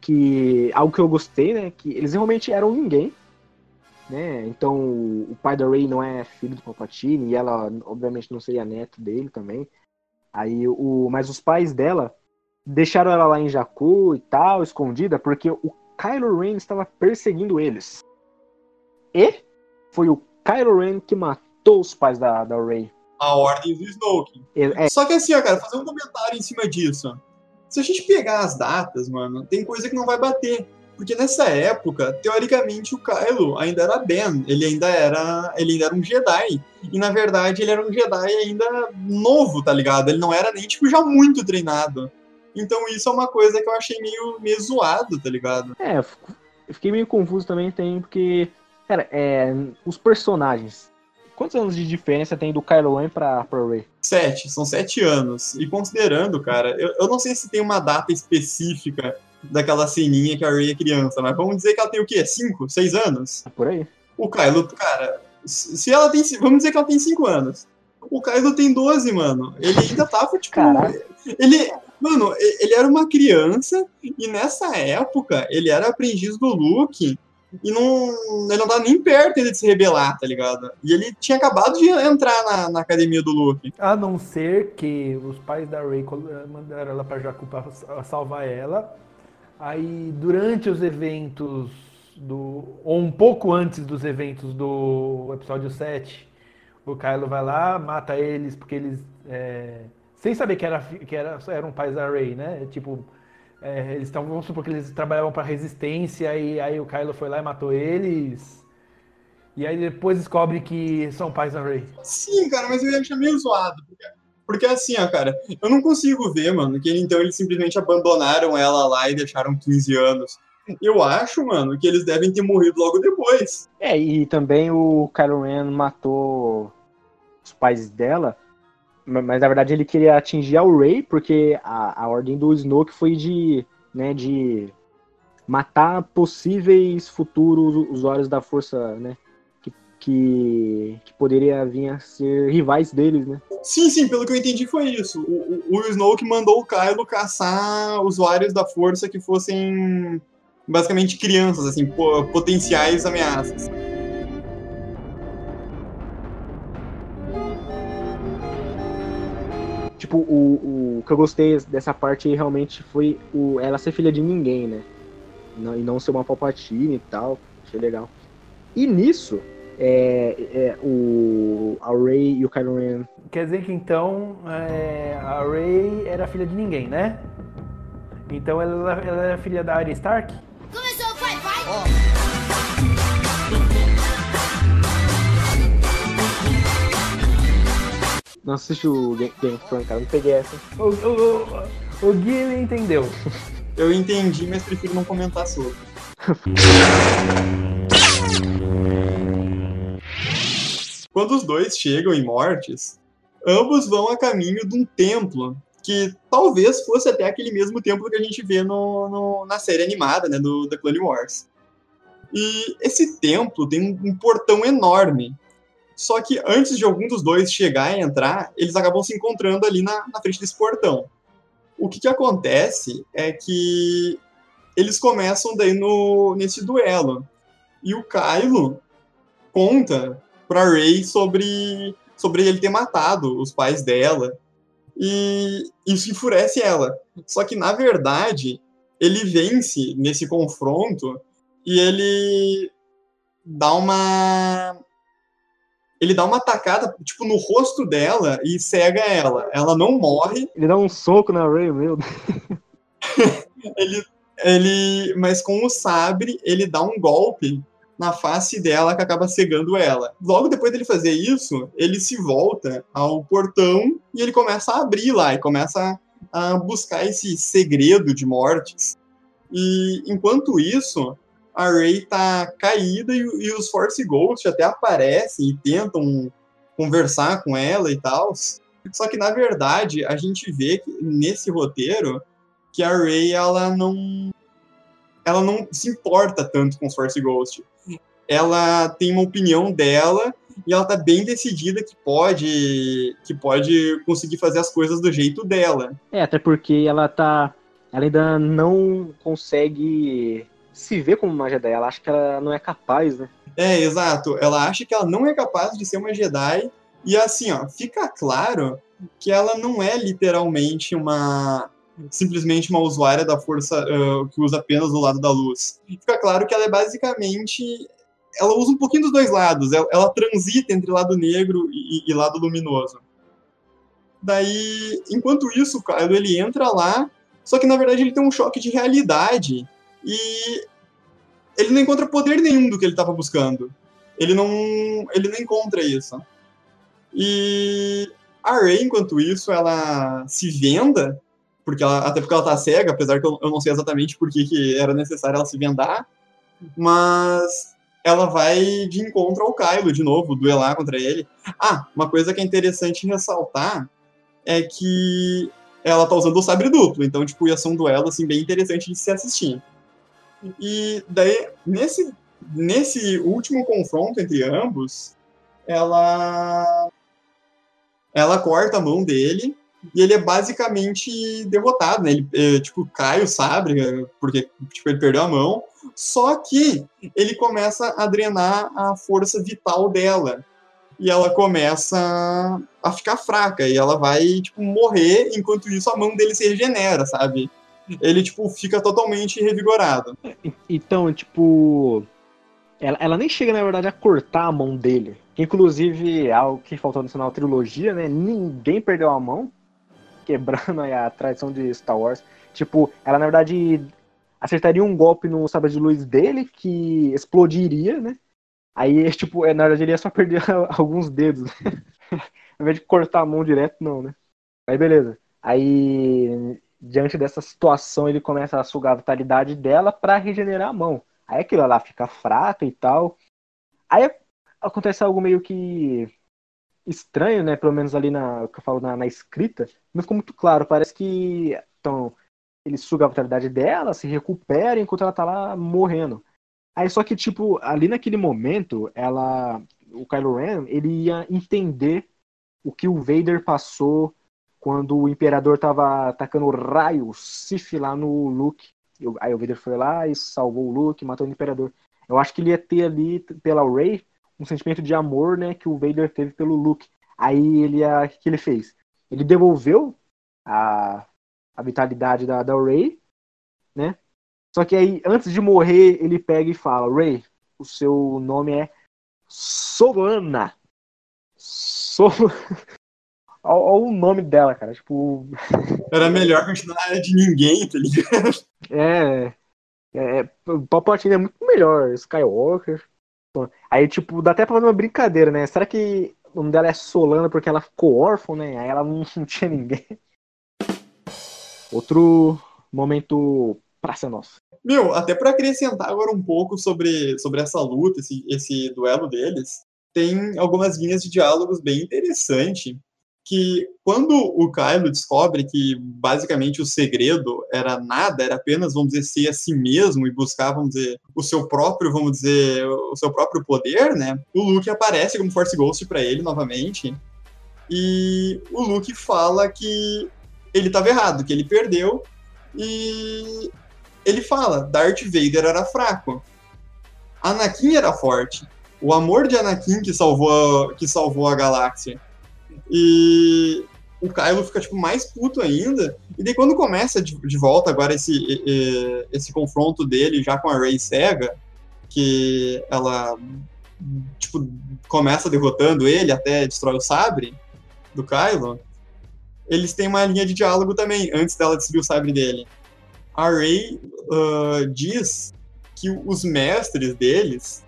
que algo que eu gostei, né, que eles realmente eram ninguém, né? Então, o pai da Rey não é filho do Palpatine e ela obviamente não seria neto dele também. Aí o mas os pais dela deixaram ela lá em Jakku e tal, escondida, porque o Kylo Ren estava perseguindo eles. E foi o Kylo Ren que matou os pais da, da Rey. a ordem do Snoke. É, Só que assim, ó, cara, fazer um comentário em cima disso. Se a gente pegar as datas, mano, tem coisa que não vai bater. Porque nessa época, teoricamente, o Kylo ainda era Ben. Ele ainda era. Ele ainda era um Jedi. E na verdade, ele era um Jedi ainda novo, tá ligado? Ele não era nem, tipo, já muito treinado. Então isso é uma coisa que eu achei meio, meio zoado, tá ligado? é, eu fiquei meio confuso também, tem, porque, cara, é, os personagens. Quantos anos de diferença tem do Kylo Ren pra, pra Rey? Sete, são sete anos. E considerando, cara, eu, eu não sei se tem uma data específica daquela ceninha que a Rey é criança, mas vamos dizer que ela tem o quê? Cinco? Seis anos? Por aí. O Kylo, cara, se ela tem. Vamos dizer que ela tem 5 anos. O Kylo tem 12, mano. Ele ainda tava, tipo. Caraca. Ele. Mano, ele era uma criança e nessa época ele era aprendiz do Luke e não. Ele não tava nem perto de se rebelar, tá ligado? E ele tinha acabado de entrar na, na academia do Luke. A não ser que os pais da Rey col- mandaram ela pra Jakku pra sa- salvar ela. Aí, durante os eventos do. Ou um pouco antes dos eventos do episódio 7, o Kylo vai lá, mata eles porque eles. é, sem saber que, era, que era, eram pais da Rey, né? Tipo. é, eles estavam, vamos supor que eles trabalhavam pra resistência e aí o Kylo foi lá e matou eles. E aí depois descobre que são pais da Rey. Sim, cara, mas eu ia achar meio zoado. Porque, porque assim, ó, cara, eu não consigo ver, mano, que então eles simplesmente abandonaram ela lá e deixaram 15 anos. Eu acho, mano, que eles devem ter morrido logo depois. É, e também o Kylo Ren matou os pais dela, mas na verdade ele queria atingir a Rey, porque a, a ordem do Snoke foi de, né, de matar possíveis futuros usuários da força, né, que, que, poderia vir a ser rivais deles, né. Sim, sim, pelo que eu entendi foi isso. O, o, o Snoke mandou o Kylo caçar usuários da força que fossem basicamente crianças, assim, po- potenciais ameaças. Tipo, o, o que eu gostei dessa parte realmente foi o, ela ser filha de ninguém, né? Não- e não ser uma Palpatine e tal. Achei legal. E nisso, é, é, o, a Rey e o Kylo Ren. Quer dizer que então é, a Rey era filha de ninguém, né? Então ela, ela era filha da Arya Stark? Não assisti o Ga- Game of Thrones, cara. Não peguei essa. O, o, o, o Gui ele entendeu. Eu entendi, mas prefiro não comentar sobre. Quando os dois chegam em Mortes, ambos vão a caminho de um templo que talvez fosse até aquele mesmo templo que a gente vê no, no- na série animada, né, do The Clone Wars. E esse templo tem um, um portão enorme. Só que antes de algum dos dois chegar e entrar, eles acabam se encontrando ali na, na frente desse portão. O que, que acontece é que eles começam daí no, nesse duelo. E o Kylo conta pra Rey sobre, sobre ele ter matado os pais dela. E isso enfurece ela. Só que, na verdade, ele vence nesse confronto e ele dá uma. Ele dá uma atacada, tipo, no rosto dela e cega ela. Ela não morre, Ele dá um soco na Rey, meu. Deus. ele, ele, mas com o sabre, ele dá um golpe na face dela que acaba cegando ela. Logo depois dele fazer isso, ele se volta ao portão e ele começa a abrir lá e começa a buscar esse segredo de mortes. E enquanto isso, a Rey tá caída e, e os Force Ghosts até aparecem e tentam conversar com ela e tal. Só que na verdade, a gente vê que nesse roteiro que a Rey ela não ela não se importa tanto com os Force Ghost. Ela tem uma opinião dela e ela tá bem decidida que pode que pode conseguir fazer as coisas do jeito dela. É, até porque ela tá. Ela ainda não consegue se ver como uma Jedi. Ela acha que ela não é capaz, né? É, exato. Ela acha que ela não é capaz de ser uma Jedi e assim, ó, fica claro que ela não é literalmente uma simplesmente uma usuária da força ah, que usa apenas o lado da luz. Fica claro que ela é basicamente ela usa um pouquinho dos dois lados. Ela, ela transita entre lado negro e, e lado luminoso. Daí, enquanto isso, o Kylo ele entra lá, só que na verdade ele tem um choque de realidade e ele não encontra poder nenhum do que ele estava buscando. Ele não, ele não encontra isso. E a Rey, enquanto isso, ela se venda, porque ela, até porque ela tá cega, apesar que eu, eu não sei exatamente por que, que era necessário ela se vendar, mas ela vai de encontro ao Kylo de novo, duelar contra ele. Ah, uma coisa que é interessante ressaltar é que ela tá usando o sabre duplo, então, tipo, ia ser um duelo, assim, bem interessante de se assistir. E daí, nesse, nesse último confronto entre ambos, ela ela corta a mão dele e ele é basicamente derrotado, né? Ele, é, tipo, cai o sabre, é, porque tipo, ele perdeu a mão, só que ele começa a drenar a força vital dela. E ela começa a ficar fraca, e ela vai, tipo, morrer, enquanto isso a mão dele se regenera, sabe? Ele, tipo, fica totalmente revigorado. Então, tipo. Ela, ela nem chega, na verdade, a cortar a mão dele. Inclusive, é algo que faltou no final da trilogia, né? Ninguém perdeu a mão, quebrando a tradição de Star Wars. Tipo, ela, na verdade, acertaria um golpe no sabre de luz dele, que explodiria, né? Aí, tipo, é, na verdade, ele ia só perder alguns dedos. Né? Ao invés de cortar a mão direto, não, né? Aí, beleza. Aí, diante dessa situação, ele começa a sugar a vitalidade dela para regenerar a mão. Aí aquilo ela fica fraca e tal. Aí acontece algo meio que estranho, né? Pelo menos ali na que eu falo na, na escrita, não ficou muito claro. Parece que então, ele suga a vitalidade dela, se recupera enquanto ela tá lá morrendo. Aí só que, tipo, ali naquele momento, ela. O Kylo Ren, ele ia entender o que o Vader passou quando o Imperador tava atacando raios Sith lá no Luke. Aí o Vader foi lá e salvou o Luke, matou o Imperador. Eu acho que ele ia ter ali, pela Rey, um sentimento de amor, né, que o Vader teve pelo Luke. Aí ele, o que ele fez? Ele devolveu a, a vitalidade da, da Rey, né? Só que aí, antes de morrer, ele pega e fala, Rey, o seu nome é Solana. So... Olha o nome dela, cara. Tipo. Era melhor continuar de ninguém, tá ligado? É. é o Palpatine é muito melhor. Skywalker. Aí, tipo, dá até pra fazer uma brincadeira, né? Será que o nome dela é Solana porque ela ficou órfã, né? Aí ela não, não tinha ninguém. Outro momento praça nossa. Meu, até para acrescentar agora um pouco sobre, sobre essa luta, esse, esse duelo deles, tem algumas linhas de diálogos bem interessantes que quando o Kylo descobre que basicamente o segredo era nada, era apenas, vamos dizer, ser a si mesmo e buscar, vamos dizer, o seu próprio, vamos dizer, o seu próprio poder, né? O Luke aparece como Force Ghost para ele novamente. E o Luke fala que ele estava errado, que ele perdeu e ele fala, Darth Vader era fraco. Anakin era forte. O amor de Anakin que salvou, que salvou a galáxia. E o Kylo fica tipo mais puto ainda. E daí quando começa de, de volta agora esse, esse confronto dele já com a Rey cega, que ela tipo começa derrotando ele até destrói o sabre do Kylo, eles têm uma linha de diálogo também antes dela destruir o sabre dele. A Rey uh, diz que os mestres deles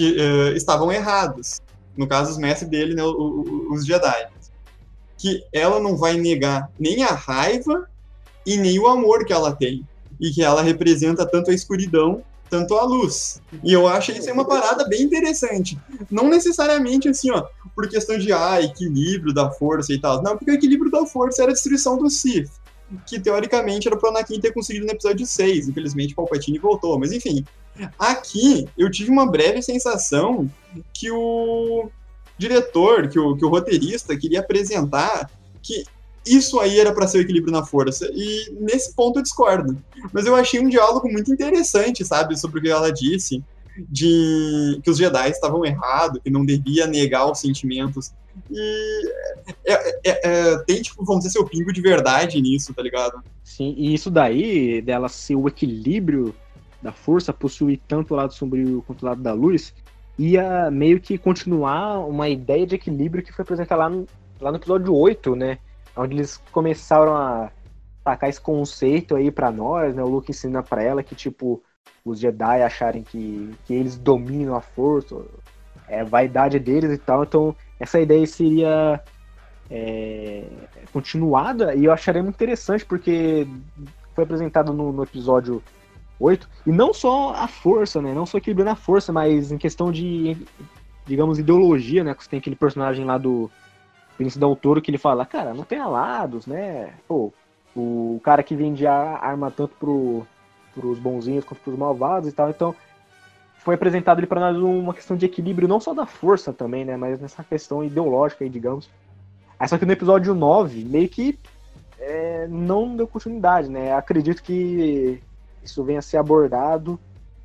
uh, estavam errados. No caso, os mestres dele, né, os Jedi que ela não vai negar nem a raiva e nem o amor que ela tem. E que ela representa tanto a escuridão tanto a luz. E eu acho isso uma parada bem interessante. Não necessariamente assim, ó, por questão de ah, equilíbrio da força e tal. Não, porque o equilíbrio da força era a destruição do Sith. Que teoricamente era pro Anakin ter conseguido no episódio 6. Infelizmente, Palpatine voltou. Mas enfim. Aqui eu tive uma breve sensação que o diretor, que o, que o roteirista queria apresentar que isso aí era para ser o equilíbrio na força. E nesse ponto eu discordo. Mas eu achei um diálogo muito interessante, sabe, sobre o que ela disse, de que os Jedi estavam errados, que não devia negar os sentimentos. E é, é, é, tem, tipo, vamos dizer, seu pingo de verdade nisso, tá ligado? Sim, e isso daí, dela ser o equilíbrio da força, possuir tanto o lado sombrio quanto o lado da luz, ia meio que continuar uma ideia de equilíbrio que foi apresentada lá no, lá no episódio 8, né? onde eles começaram a tacar esse conceito aí pra nós, né? O Luke ensina pra ela que, tipo, os Jedi acharem que, que eles dominam a força, é vaidade deles e tal. Então, essa ideia seria é, continuada e eu acharia muito interessante porque foi apresentado no, no episódio 8, e não só a força, né? Não só equilibrando a força, mas em questão de, digamos, ideologia, né? Você tem aquele personagem lá do Príncipe da Toro que ele fala, cara, não tem alados, né? Pô, o cara que vende arma tanto pro, pros bonzinhos quanto pros malvados e tal, então foi apresentado ali para nós uma questão de equilíbrio não só da força também, né, mas nessa questão ideológica aí, digamos. Aí só que no episódio 9, meio que é, não deu continuidade, né? Acredito que isso venha a ser abordado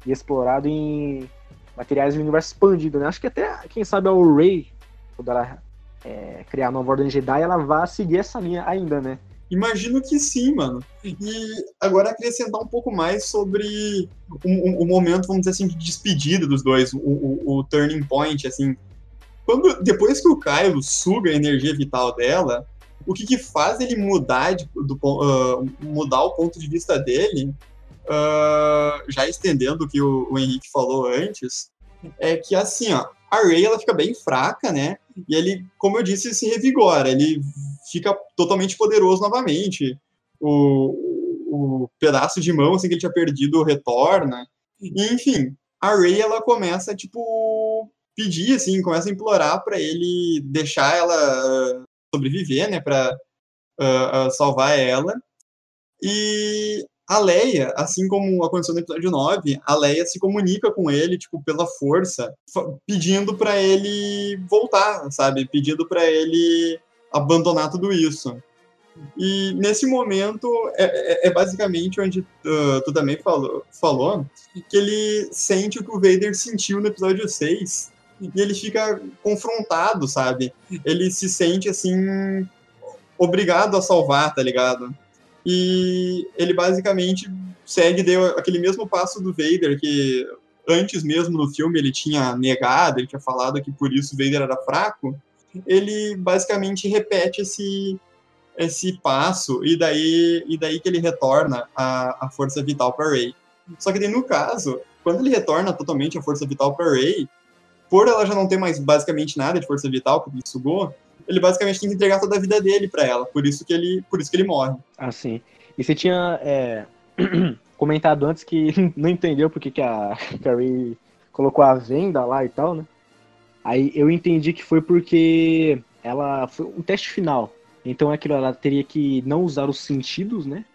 e explorado em materiais do universo expandido, né? Acho que até, quem sabe, a Ray, quando ela é, criar a nova Ordem Jedi, ela vai seguir essa linha ainda, né? Imagino que sim, mano. E agora acrescentar um pouco mais sobre o, o, o momento, vamos dizer assim, de despedida dos dois, o, o, turning point, assim. Quando, depois que o Kylo suga a energia vital dela, o que, que faz ele mudar, de, do, uh, mudar o ponto de vista dele, uh, já estendendo o que o, o Henrique falou antes, é que assim, ó, a Rey ela fica bem fraca, né? E ele, como eu disse, se revigora, ele fica totalmente poderoso novamente. O, o pedaço de mão assim, que ele tinha perdido retorna. E, enfim, a Rey ela começa tipo pedir assim, começa a implorar para ele deixar ela sobreviver, né, para uh, uh, salvar ela. E a Leia, assim como aconteceu no episódio 9, a Leia se comunica com ele, tipo, pela força, pedindo para ele voltar, sabe? Pedindo para ele abandonar tudo isso. E nesse momento é, é, é basicamente onde uh, tu também falou, falou que ele sente o que o Vader sentiu no episódio 6 e ele fica confrontado, sabe? Ele se sente assim obrigado a salvar, tá ligado? E ele basicamente segue deu aquele mesmo passo do Vader que antes mesmo no filme ele tinha negado, ele tinha falado que por isso Vader era fraco. Ele basicamente repete esse esse passo e daí e daí que ele retorna a, a força vital para Rey. Só que daí, no caso, quando ele retorna totalmente a força vital para Rey, por ela já não ter mais basicamente nada de força vital, porque ele sugou, ele basicamente tem que entregar toda a vida dele para ela. Por isso que ele, por isso que ele morre. Ah, sim. E você tinha é, comentado antes que não entendeu porque que a Carrie colocou a venda lá e tal, né? Aí eu entendi que foi porque ela foi um teste final. Então aquilo, ela teria que não usar os sentidos, né?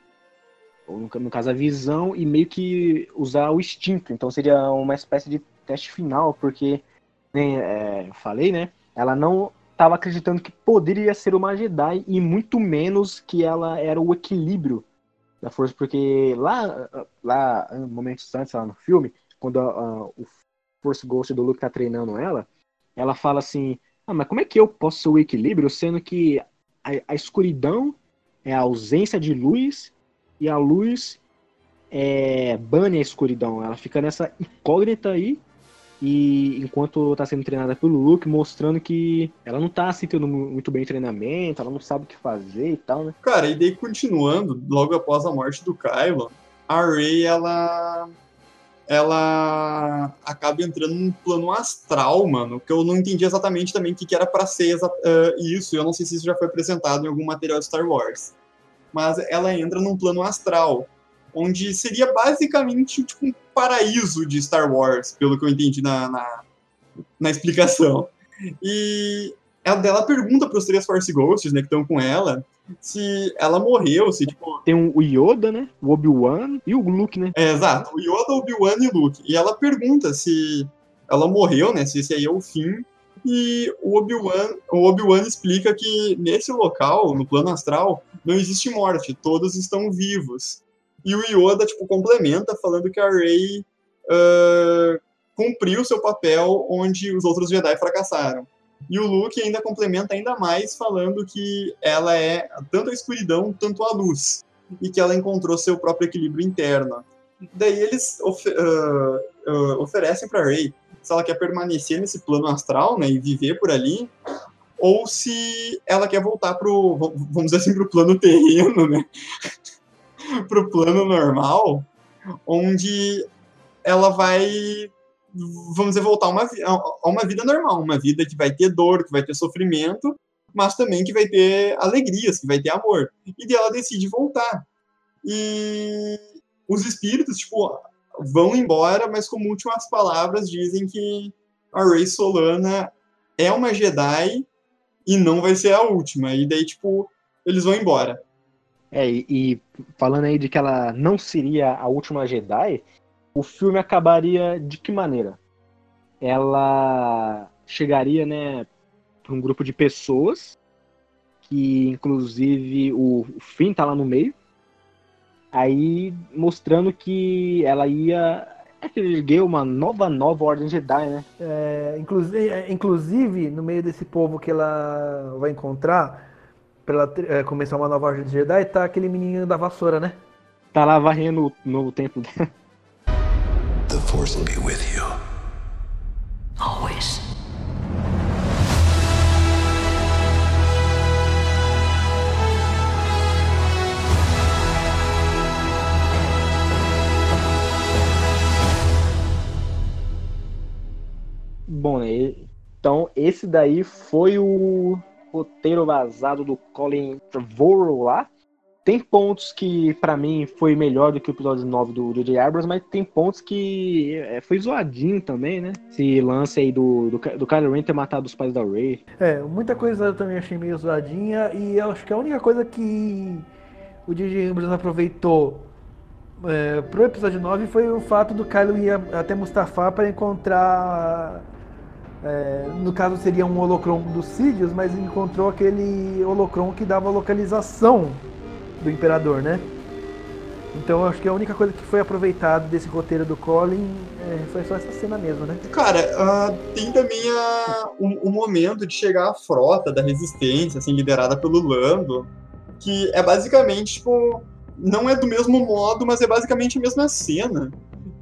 Ou no, no caso a visão e meio que usar o instinto. Então seria uma espécie de teste final, porque nem é, falei, né? Ela não estava acreditando que poderia ser uma Jedi e muito menos que ela era o equilíbrio da força, porque lá, lá momentos antes, lá no filme, quando a, a, o Force Ghost do Luke tá treinando ela, ela fala assim: Ah, mas como é que eu posso ser o equilíbrio, sendo que a, a escuridão é a ausência de luz e a luz é, bane a escuridão. Ela fica nessa incógnita aí e enquanto tá sendo treinada pelo Luke, mostrando que ela não tá se tendo muito bem treinamento, ela não sabe o que fazer e tal, né? Cara, e daí continuando, logo após a morte do Kylo, a Rey, ela ela acaba entrando num plano astral, mano, que eu não entendi exatamente também o que, que era para ser uh, isso, eu não sei se isso já foi apresentado em algum material de Star Wars. Mas ela entra num plano astral, onde seria basicamente tipo um paraíso de Star Wars, pelo que eu entendi na, na, na explicação. E ela, ela pergunta para os três Force Ghosts, né, que estão com ela, se ela morreu, se tipo. Tem o Yoda, né? O Obi-Wan e o Luke, né? É, exato. O Yoda, o Obi-Wan e o Luke. E ela pergunta se ela morreu, né? Se esse aí é o fim. E o Obi-Wan o Obi explica que nesse local, no plano astral, não existe morte, todos estão vivos. E o Yoda, tipo, complementa falando que a Rey uh, cumpriu seu papel onde os outros Jedi fracassaram. E o Luke ainda complementa ainda mais falando que ela é tanto a escuridão, tanto a luz. E que ela encontrou seu próprio equilíbrio interno. Daí eles of uh, uh, oferecem para Rey se ela quer permanecer nesse plano astral, né, e viver por ali, ou se ela quer voltar pro, vamos dizer assim, pro plano terreno, né? pro plano normal, onde ela vai, vamos dizer, voltar a uma, a uma vida normal, uma vida que vai ter dor, que vai ter sofrimento, mas também que vai ter alegrias, que vai ter amor. E daí ela decide voltar. E os espíritos, tipo, vão embora, mas como últimas palavras dizem que a Rey Solana é uma Jedi e não vai ser a última. E daí, tipo, eles vão embora. É, e, e falando aí de que ela não seria a última Jedi, o filme acabaria de que maneira? Ela chegaria, né, para um grupo de pessoas, que inclusive o, o Finn tá lá no meio, aí mostrando que ela ia erguer uma nova, nova Ordem Jedi, né? É, inclusive, é, inclusive, no meio desse povo que ela vai encontrar, pra ela é, começar uma nova Ordem Jedi, tá aquele menininho da vassoura, né? Tá lá varrendo o novo templo dela. The Force will be with you. Always. Bom, né? Então, esse daí foi o roteiro vazado do Colin Trevorrow lá. Tem pontos que, para mim, foi melhor do que o episódio 9 do J.J. Abrams, mas tem pontos que é, foi zoadinho também, né? Esse lance aí do, do, do Kylo Ren ter matado os pais da Rey. É, muita coisa eu também achei meio zoadinha, e acho que a única coisa que o J.J. Abrams aproveitou é, pro episódio 9 foi o fato do Kylo ir até Mustafar para encontrar é, no caso seria um holocron dos Sidious, mas encontrou aquele holocron que dava a localização do Imperador, né? Então acho que a única coisa que foi aproveitada desse roteiro do Colin é, foi só essa cena mesmo, né? Cara, uh, tem também o momento de chegar a frota da resistência, assim, liderada pelo Lando, que é basicamente, tipo, não é do mesmo modo, mas é basicamente a mesma cena.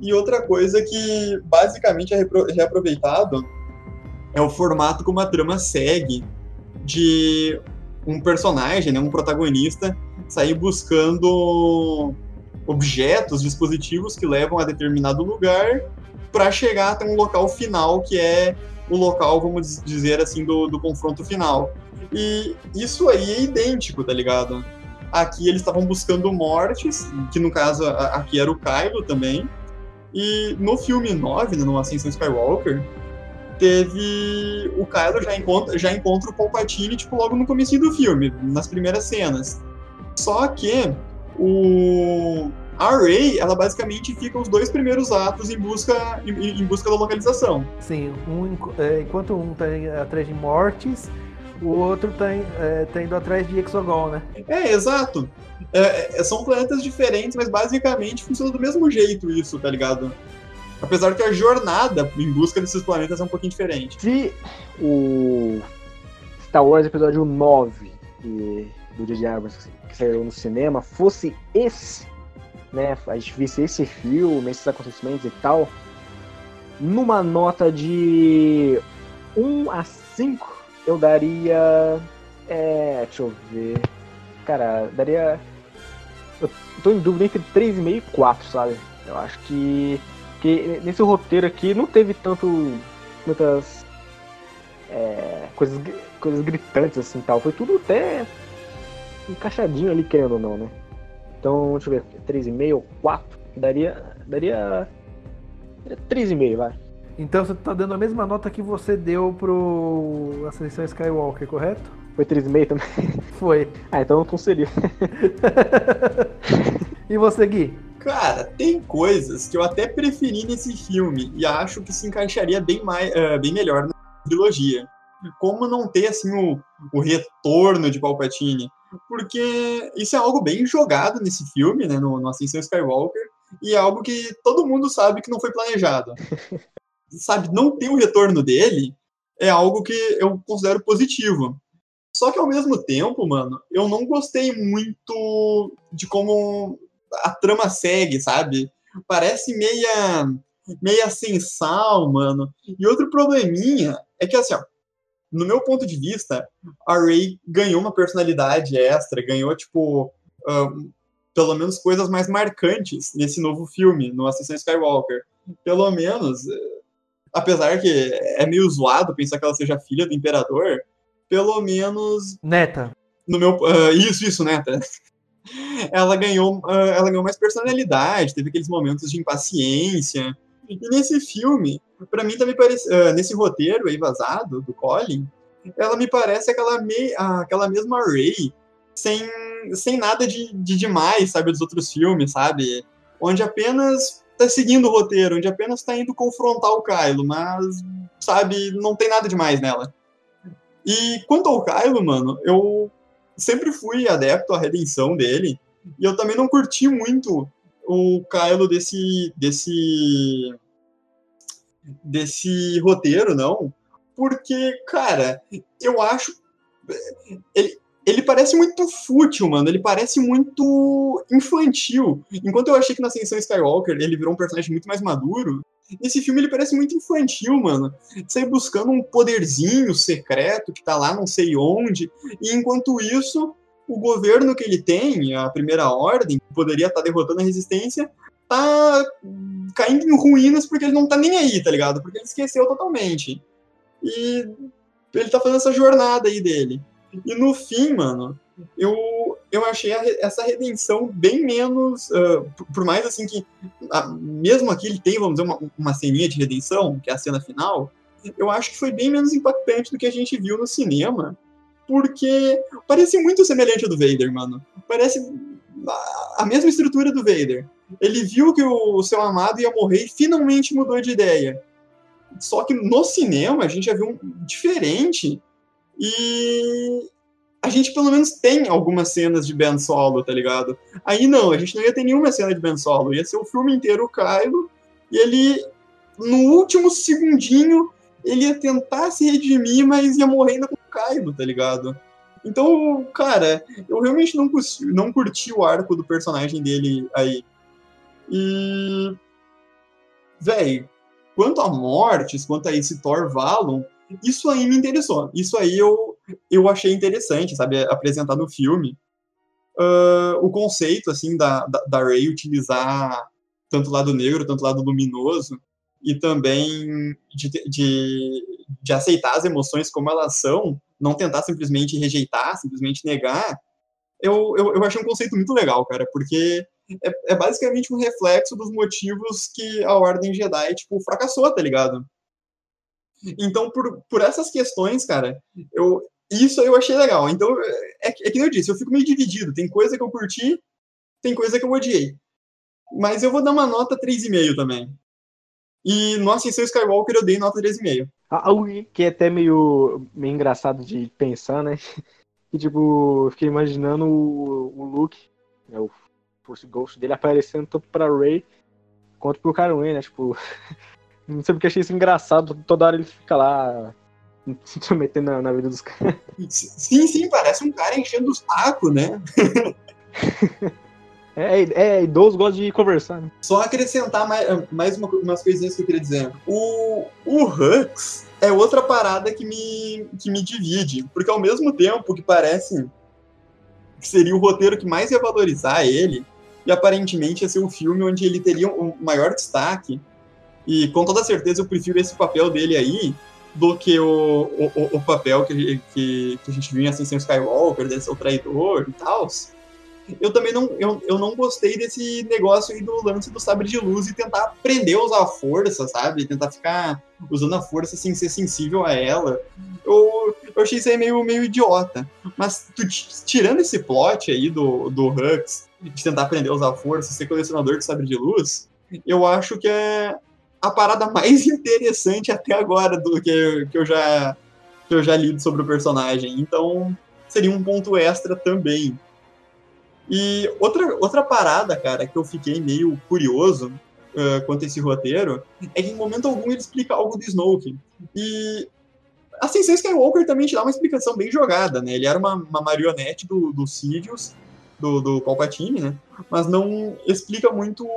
E outra coisa que basicamente é reaproveitado é o formato como a trama segue de um personagem, né, um protagonista, sair buscando objetos, dispositivos que levam a determinado lugar para chegar até um local final que é o local, vamos dizer assim, do, do confronto final. E isso aí é idêntico, tá ligado? Aqui eles estavam buscando mortes, que no caso aqui era o Kylo também. E no filme 9, né, no Ascensão Skywalker, teve o Kylo já encontra, já encontra o Palpatine tipo logo no começo do filme, nas primeiras cenas. Só que o a Rey, ela basicamente fica os dois primeiros atos em busca em, em busca da localização. Sim, um, é, enquanto um tá atrás de mortes, o outro tá, é, tá indo atrás de Exogol, né? É, exato. É, é, são planetas diferentes, mas basicamente funciona do mesmo jeito isso, tá ligado? Apesar que a jornada em busca desses planetas é um pouquinho diferente. Se o Star Wars Episódio 9 e do J.J. Abrams que saiu no cinema fosse esse, né? A gente visse esse filme, esses acontecimentos e tal, numa nota de 1 a 5, eu daria. É. Deixa eu ver. Cara, daria. Eu tô em dúvida entre 3,5 e 4, sabe? Eu acho que porque nesse roteiro aqui não teve tanto. muitas. É, coisas, coisas gritantes assim tal. Foi tudo até encaixadinho ali, querendo ou não, né? Então, deixa eu ver, 3,5 ou 4? Daria. Daria. daria 3,5, vai. Então você tá dando a mesma nota que você deu pro Ascensão Skywalker, correto? Foi 3,5 também? Foi. Ah, então não seria. e você, Gui? Cara, tem coisas que eu até preferi nesse filme e acho que se encaixaria bem, mais, uh, bem melhor na trilogia. Como não ter, assim, o, o retorno de Palpatine. Porque isso é algo bem jogado nesse filme, né, no, no Ascensão Skywalker, e é algo que todo mundo sabe que não foi planejado. sabe, não ter o retorno dele é algo que eu considero positivo. Só que ao mesmo tempo, mano, eu não gostei muito de como a trama segue, sabe? Parece meia meia sem sal, mano. E outro probleminha é que assim, ó, no meu ponto de vista, a Rey ganhou uma personalidade extra, ganhou, tipo, ahn, pelo menos coisas mais marcantes nesse novo filme, no Ascensão Skywalker. Pelo menos, apesar que é meio zoado pensar que ela seja filha do Imperador, pelo menos Neta. no meu ah, isso isso tá? Ela ganhou ah, ela ganhou mais personalidade teve aqueles momentos de impaciência. E nesse filme pra mim também parece ah, nesse roteiro aí vazado do Colin ela me parece aquela me, aquela mesma Ray sem sem nada de, de demais sabe dos outros filmes sabe? Onde apenas tá seguindo o roteiro onde apenas tá indo confrontar o Kylo mas sabe não tem nada demais nela. E quanto ao Kylo, mano, eu sempre fui adepto à redenção dele. E eu também não curti muito o Kylo desse. desse. desse roteiro, não. Porque, cara, eu acho. Ele, ele parece muito fútil, mano. Ele parece muito infantil. Enquanto eu achei que na Ascensão Skywalker ele virou um personagem muito mais maduro, nesse filme ele parece muito infantil, mano. Sai buscando um poderzinho secreto que tá lá não sei onde. E enquanto isso, o governo que ele tem, a primeira ordem, que poderia estar derrotando a resistência, tá caindo em ruínas porque ele não tá nem aí, tá ligado? Porque ele esqueceu totalmente. E ele tá fazendo essa jornada aí dele. E no fim, mano, eu, eu achei a essa redenção bem menos. ah, por- por mais assim que. ah, mesmo aqui ele tem, vamos dizer, uma, uma ceninha de redenção, que é a cena final, eu acho que foi bem menos impactante do que a gente viu no cinema. Porque parece muito semelhante ao do Vader, mano. Parece a- a mesma estrutura do Vader. Ele viu que o seu amado ia morrer e finalmente mudou de ideia. Só que no cinema a gente já viu um diferente e a gente pelo menos tem algumas cenas de Ben Solo, tá ligado? Aí não, a gente não ia ter nenhuma cena de Ben Solo, ia ser o filme inteiro o Kylo e ele no último segundinho ele ia tentar se redimir, mas ia morrer ainda com o Kylo, tá ligado? Então, cara, eu realmente não, não curti o arco do personagem dele aí. E. Véi, quanto a mortes, quanto a esse Thor Valon, isso aí me interessou. Isso aí eu, eu achei interessante, sabe? Apresentar no filme. Ah, o conceito, assim, da, da, da Rey utilizar tanto o lado negro, tanto o lado luminoso, e também de, de, de aceitar as emoções como elas são, não tentar simplesmente rejeitar, simplesmente negar, eu, eu, eu achei um conceito muito legal, cara, porque é, é basicamente um reflexo dos motivos que a Ordem Jedi, tipo, fracassou, tá ligado? Então, por, por essas questões, cara, eu, isso eu achei legal. Então, é, é que eu disse, eu fico meio dividido. Tem coisa que eu curti, tem coisa que eu odiei. Mas eu vou dar uma nota 3,5 também. E no Ascensão Skywalker eu dei nota 3,5. Algo que é até meio, meio engraçado de pensar, né? Que tipo, eu fiquei imaginando o, o Luke, né, o Force Ghost dele aparecendo tanto pra Rey quanto pro Kylo né? Tipo, não sei porque achei isso engraçado. Toda hora ele fica lá se intrometendo na, na vida dos caras. Sim, sim, parece um cara enchendo o saco, né? É, é, idoso gosta de conversar, né? Só acrescentar mais, mais uma, umas coisinhas que eu queria dizer. O, o Hux é outra parada que me, que me divide. Porque ao mesmo tempo que parece que seria o roteiro que mais ia valorizar ele, e aparentemente ia ser o filme onde ele teria um maior destaque, e com toda certeza eu prefiro esse papel dele aí do que o, o, o papel que, que, que a gente viu em Ascensão Skywalker, desse o traidor e tal eu também não, eu, eu não gostei desse negócio aí do lance do sabre de luz e tentar aprender a usar a força, sabe? Tentar ficar usando a força sem ser sensível a ela. Eu, eu achei isso aí meio, meio idiota. Mas tu, tirando esse plot aí do, do Hux, de tentar aprender a usar a força, ser colecionador de sabre de luz, eu acho que é a parada mais interessante até agora do que, que, eu, já, que eu já li sobre o personagem. Então, seria um ponto extra também. E outra, outra parada, cara, que eu fiquei meio curioso uh, quanto a esse roteiro, é que em momento algum ele explica algo do Snoke. E a Ascensão Skywalker também te dá uma explicação bem jogada, né? Ele era uma, uma marionete do, do Sidious, do, do Palpatine, né? Mas não explica muito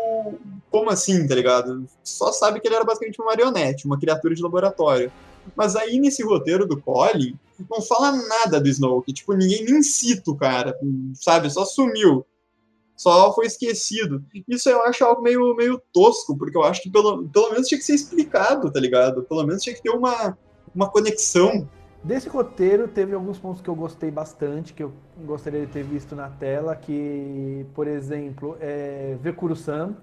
como assim, tá ligado? Só sabe que ele era basicamente uma marionete, uma criatura de laboratório. Mas aí nesse roteiro do Colin, não fala nada do Snoke. Tipo, ninguém nem cita o cara, sabe? Só sumiu. Só foi esquecido. Isso eu acho algo meio, meio tosco, porque eu acho que pelo, pelo menos tinha que ser explicado, tá ligado? Pelo menos tinha que ter uma, uma conexão. Desse roteiro, teve alguns pontos que eu gostei bastante, que eu gostaria de ter visto na tela, que, por exemplo, é, ver Kuro-san,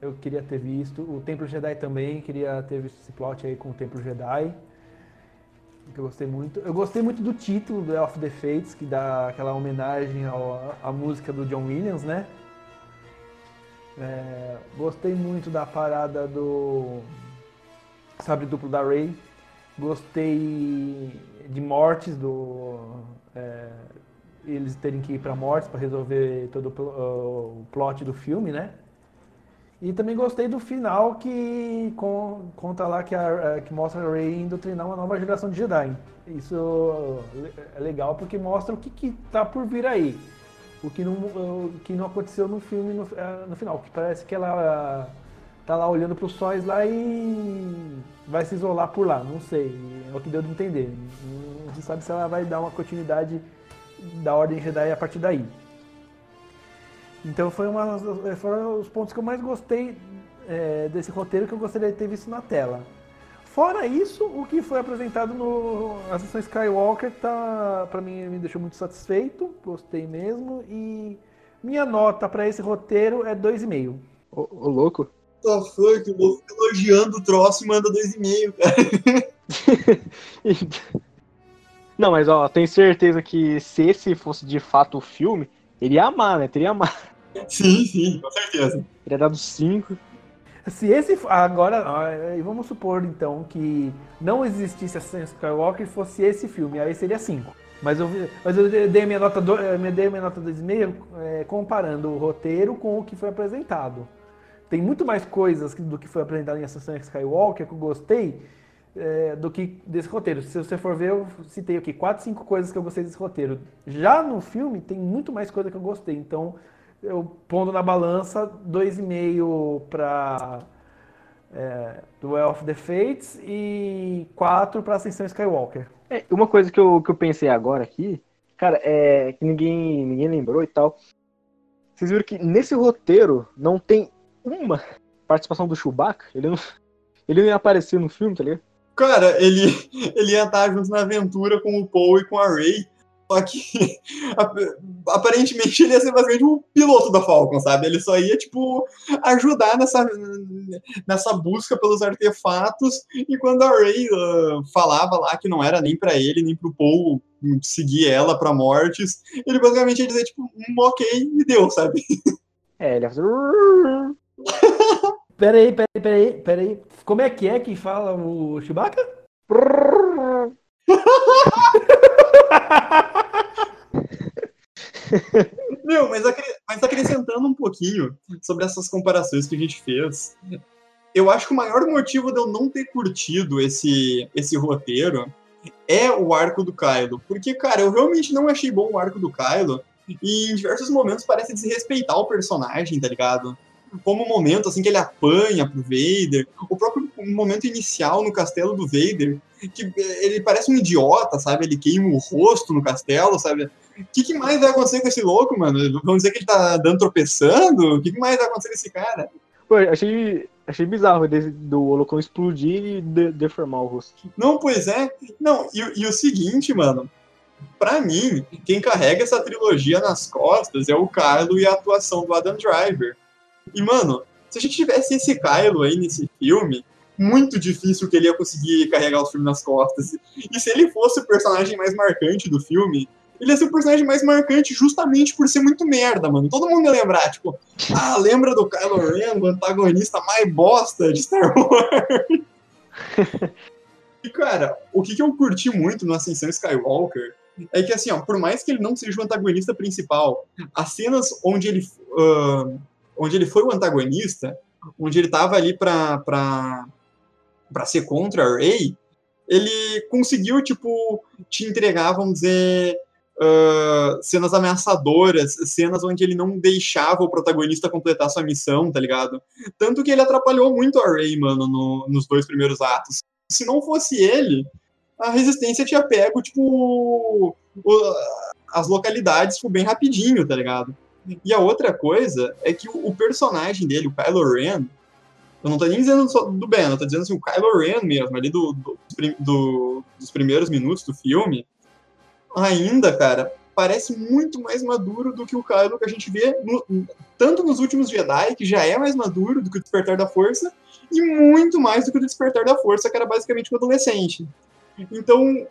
eu queria ter visto. O Templo Jedi também, queria ter visto esse plot aí com o Templo Jedi. Que eu gostei muito. Eu gostei muito do título do Elf the Fates, que dá aquela homenagem ao, à música do John Williams, né? É, gostei muito da parada do sabre duplo da Rey. Gostei de mortes do é, eles terem que ir para mortes para resolver todo o pl- o plot do filme, né? E também gostei do final que con- conta lá que, a, que mostra a Rey indo treinar uma nova geração de Jedi. Isso é legal porque mostra o que, que tá por vir aí. O que não, o que não aconteceu no filme no, eh, no final. Que parece que ela tá lá olhando para os sóis lá e vai se isolar por lá. Não sei. É o que deu de entender. Não se sabe se ela vai dar uma continuidade da Ordem Jedi a partir daí. Então foi uma, foram os pontos que eu mais gostei é, desse roteiro que eu gostaria de ter visto na tela. Fora isso, o que foi apresentado no a sessão Skywalker tá, para mim me deixou muito satisfeito, gostei mesmo e minha nota para esse roteiro é 2,5. Ô, ô, louco. The fuck? O Wolf elogiando o troço e manda 2,5, cara. Não, mas ó, tenho certeza que se esse fosse de fato o filme, ele ia amar, né? Teria amar. Sim, sim, com certeza. Teria dado 5. Se esse agora, ah, vamos supor então que não existisse a Sessão Skywalker e fosse esse filme, aí seria 5. Mas eu, mas eu dei minha nota do, eu me dei minha nota 2,5 é, comparando o roteiro com o que foi apresentado. Tem muito mais coisas do que foi apresentado em Ascensão Skywalker que eu gostei é, do que desse roteiro. Se você for ver, eu citei aqui 4, 5 coisas que eu gostei desse roteiro. Já no filme tem muito mais coisa que eu gostei. Então, eu pondo na balança 2,5 para é, Duel of the Fates e 4 para Ascensão Skywalker. É, uma coisa que eu, que eu pensei agora aqui, cara, é que ninguém, ninguém lembrou e tal. Vocês viram que nesse roteiro não tem uma participação do Chewbacca? Ele não, ele não ia aparecer no filme, tá ligado? Cara, ele, ele ia estar junto na aventura com o Paul e com a Ray. Só que ap- aparentemente ele ia ser basicamente um piloto da Falcon, sabe? Ele só ia, tipo, ajudar nessa, nessa busca pelos artefatos. E quando a Ray ah, falava lá que não era nem pra ele, nem pro Paul seguir ela pra mortes, ele basicamente ia dizer, tipo, um ok e deu, sabe? É, ele ia fazer. Peraí, peraí, peraí, peraí. Como é que é que fala o Chewbacca? Meu, mas, mas acrescentando um pouquinho sobre essas comparações que a gente fez, eu acho que o maior motivo de eu não ter curtido esse, esse roteiro é o arco do Kylo. Porque, cara, eu realmente não achei bom o arco do Kylo. E em diversos momentos parece desrespeitar o personagem, tá ligado? Como o momento assim que ele apanha pro Vader, o próprio momento inicial no castelo do Vader, que ele parece um idiota, sabe? Ele queima o rosto no castelo, sabe? O que, que mais vai acontecer com esse louco, mano? Vamos dizer que ele tá dando tropeçando? O que, que mais vai acontecer com esse cara? Pô, achei, achei bizarro desse- do holocron explodir e de- deformar o rosto. Não, pois é. Não, e, e o seguinte, mano. Pra mim, quem carrega essa trilogia nas costas é o Kylo e a atuação do Adam Driver. E, mano, se a gente tivesse esse Kylo aí nesse filme, muito difícil que ele ia conseguir carregar o filme nas costas. E se ele fosse o personagem mais marcante do filme, ele ia ser o personagem mais marcante justamente por ser muito merda, mano. Todo mundo ia lembrar, tipo, ah, lembra do Kylo Ren, o antagonista mais bosta de Star Wars? e, cara, o que, que eu curti muito no Ascensão Skywalker é que, assim, ó, por mais que ele não seja o antagonista principal, as cenas onde ele, ah, onde ele foi o antagonista, onde ele tava ali pra ser contra a Rey, ele conseguiu, tipo, te entregar, vamos dizer, ah, cenas ameaçadoras, cenas onde ele não deixava o protagonista completar sua missão, tá ligado? Tanto que ele atrapalhou muito a Rey, mano, no- nos dois primeiros atos. Se não fosse ele, a resistência tinha pego, tipo, o- as localidades tipo, bem rapidinho, tá ligado? E a outra coisa é que o, personagem dele, o Kylo Ren, eu não tô nem dizendo só do Ben, eu tô dizendo assim, o Kylo Ren mesmo, ali do, do- do- dos primeiros minutos do filme, ainda, cara, parece muito mais maduro do que o Kylo que a gente vê no- tanto nos últimos Jedi, que já é mais maduro do que o Despertar da Força, e muito mais do que o Despertar da Força, que era basicamente um adolescente. Então,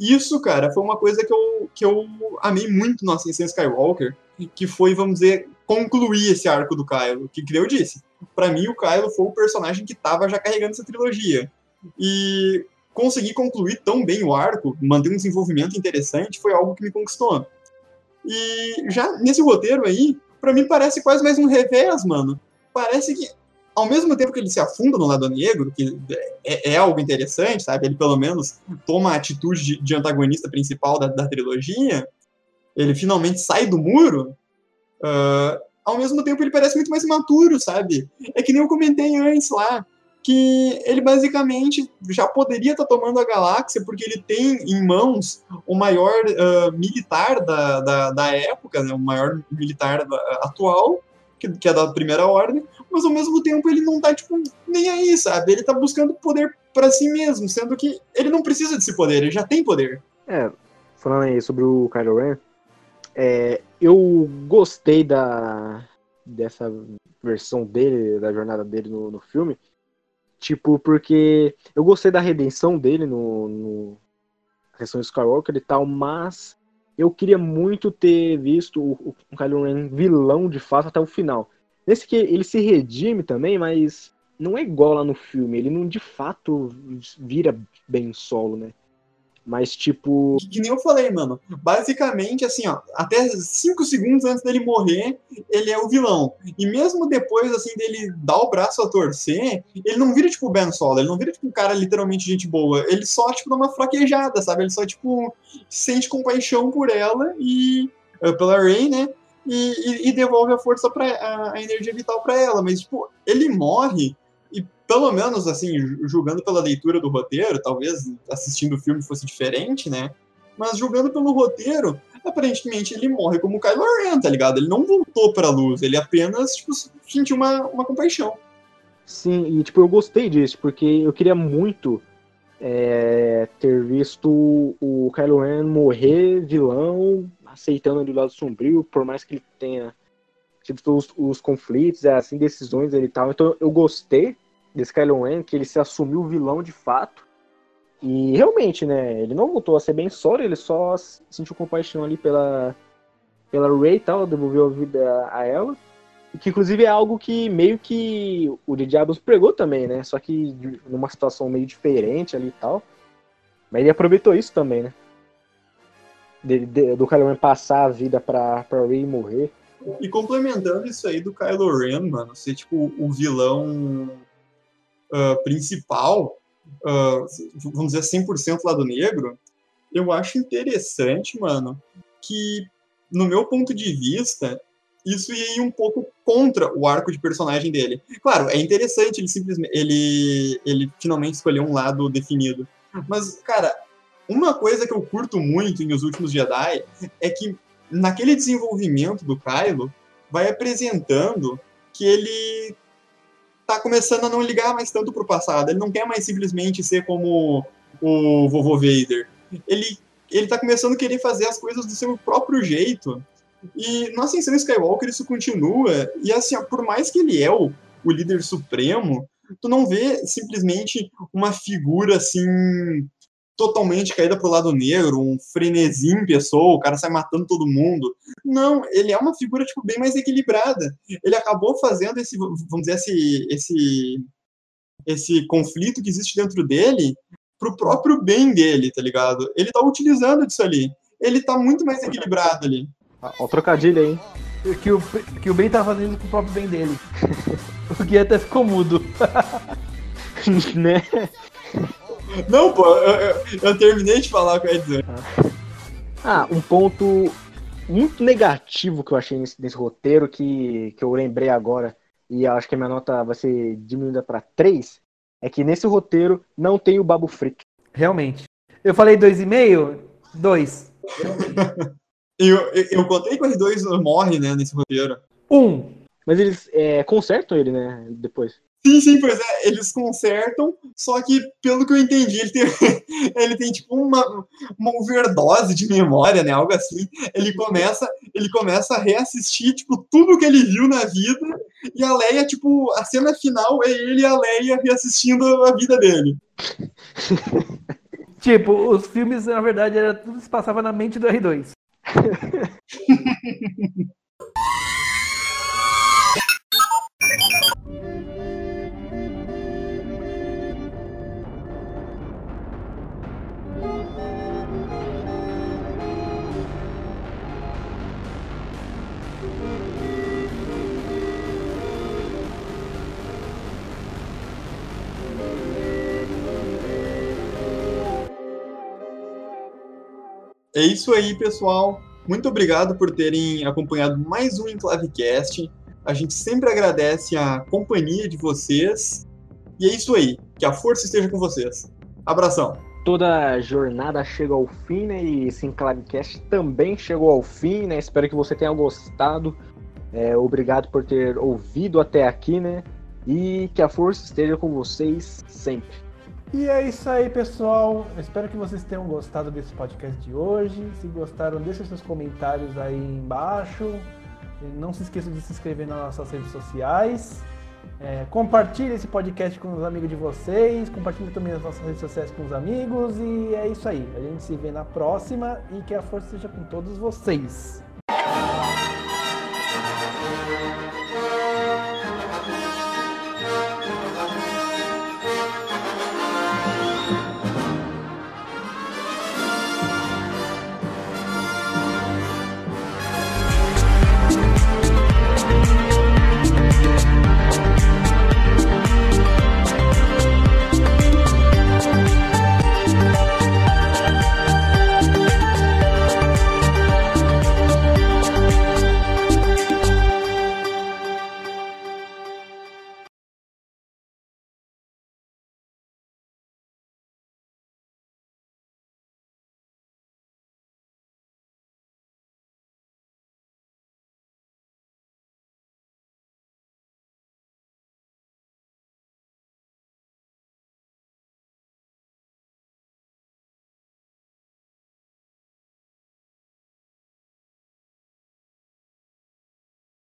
isso, cara, foi uma coisa que eu, que eu amei muito no Ascensão Skywalker, que foi, vamos dizer, concluir esse arco do Kylo, que, que eu disse, pra mim o Kylo foi o personagem que tava já carregando essa trilogia. E conseguir concluir tão bem o arco, manter um desenvolvimento interessante, foi algo que me conquistou. E já nesse roteiro aí, pra mim parece quase mais um revés, mano. Parece que, ao mesmo tempo que ele se afunda no lado negro, que é, é algo interessante, sabe? Ele pelo menos toma a atitude de, de antagonista principal da, da trilogia, ele finalmente sai do muro. ah, ao mesmo tempo, ele parece muito mais imaturo, sabe? É que nem eu comentei antes lá, que ele basicamente já poderia estar tomando a galáxia porque ele tem em mãos o maior ah, militar da, da, da época, né? o maior militar da- atual, que, que é da Primeira Ordem, mas ao mesmo tempo ele não tá, tipo, nem aí, sabe? Ele tá buscando poder para si mesmo, sendo que ele não precisa desse poder, ele já tem poder. É, falando aí sobre o Kylo Ren, é, eu gostei da dessa versão dele, da jornada dele no, no filme, tipo, porque eu gostei da redenção dele no, no Redenção Skywalker e tal, mas eu queria muito ter visto o, o Kylo Ren vilão de fato até o final. Nesse que ele se redime também, mas não é igual lá no filme, ele não de fato vira bem solo, né? Mas tipo, Que, que nem eu falei, mano. Basicamente, assim, ó, até 5 segundos antes dele morrer, ele é o vilão. E mesmo depois, assim, dele dar o braço a torcer, ele não vira, tipo, Ben Solo. Ele não vira, tipo, um cara literalmente gente boa. Ele só, tipo, dá uma fraquejada, sabe? Ele só, tipo, sente compaixão por ela e... eh, pela Rey, né? E, e- e devolve a força para a, a energia vital pra ela. Mas, tipo, ele morre e pelo menos, assim, ju- julgando pela leitura do roteiro, talvez assistindo o filme fosse diferente, né? Mas julgando pelo roteiro, aparentemente ele morre como Kylo Ren, tá ligado? Ele não voltou pra luz, ele apenas, tipo, sentiu uma, uma compaixão. Sim, e tipo, eu gostei disso, porque eu queria muito é, ter visto o Kylo Ren morrer vilão, aceitando ali o lado sombrio, por mais que ele tenha tido todos os conflitos, assim, decisões dele e tal. Então eu gostei desse Kylo Ren, que ele se assumiu vilão de fato. E realmente, né, ele não voltou a ser bem solo, ele só sentiu compaixão ali pela, pela Rey e tal, devolveu a vida a ela. Que inclusive é algo que meio que o The Diablos pregou também, né? Só que numa situação meio diferente ali e tal. Mas ele aproveitou isso também, né? De- de- do Kylo Ren passar a vida pra, pra Rey morrer. E complementando isso aí do Kylo Ren, mano, ser, tipo, o vilão ah, principal, ah, vamos dizer, 100% lado negro, eu acho interessante, mano, que, no meu ponto de vista, isso ia ir um pouco contra o arco de personagem dele. Claro, é interessante ele simplesmente ele, ele finalmente escolher um lado definido. Mas, cara, uma coisa que eu curto muito em Os Últimos Jedi é que naquele desenvolvimento do Kylo vai apresentando que ele tá começando a não ligar mais tanto pro passado. Ele não quer mais simplesmente ser como o vovô Vader. Ele ele tá começando a querer fazer as coisas do seu próprio jeito. E no Ascensão Skywalker isso continua. E assim, por mais que ele é o, o líder supremo, tu não vê simplesmente uma figura assim totalmente caída pro lado negro, um frenesi em pessoa, o cara sai matando todo mundo. Não, ele é uma figura tipo bem mais equilibrada. Ele acabou fazendo esse, vamos dizer, esse esse esse conflito que existe dentro dele pro próprio bem dele, tá ligado? Ele tá utilizando disso ali. Ele tá muito mais equilibrado ali. Ó, ó o trocadilho aí, hein? Que o, que o Ben tá fazendo com o próprio bem dele. O Gui até ficou mudo. né? Não, pô, eu, eu- eu terminei de falar o que eu ia dizer. Ah, um ponto muito negativo que eu achei nesse, nesse roteiro, que, que eu lembrei agora, e eu acho que a minha nota vai ser diminuída para 3, é que nesse roteiro não tem o Babu Frick. Realmente. Eu falei 2,5? 2. Eu, eu, eu contei que o R2 morre, né, nesse roteiro. 1. Mas eles é, consertam ele, né? Depois. Sim, sim, pois é, eles consertam, só que, pelo que eu entendi, ele tem, ele tem tipo uma, uma overdose de memória, né? Algo assim. Ele começa, ele começa a reassistir, tipo, tudo que ele viu na vida, e a Leia, tipo, a cena final é ele e a Leia reassistindo a vida dele. Tipo, os filmes, na verdade, era tudo se passava na mente do R2. É isso aí, pessoal. Muito obrigado por terem acompanhado mais um Enclavecast. A gente sempre agradece a companhia de vocês. E é isso aí. Que a força esteja com vocês. Abração. Toda jornada chega ao fim, né? E esse Enclavecast também chegou ao fim, né? Espero que você tenha gostado. É, obrigado por ter ouvido até aqui, né? E que a força esteja com vocês sempre. E é isso aí, pessoal. Espero que vocês tenham gostado desse podcast de hoje. Se gostaram, deixem seus comentários aí embaixo. Não se esqueçam de se inscrever nas nossas redes sociais. É, compartilhe esse podcast com os amigos de vocês. Compartilhe também as nossas redes sociais com os amigos. E é isso aí. A gente se vê na próxima e que a força seja com todos vocês.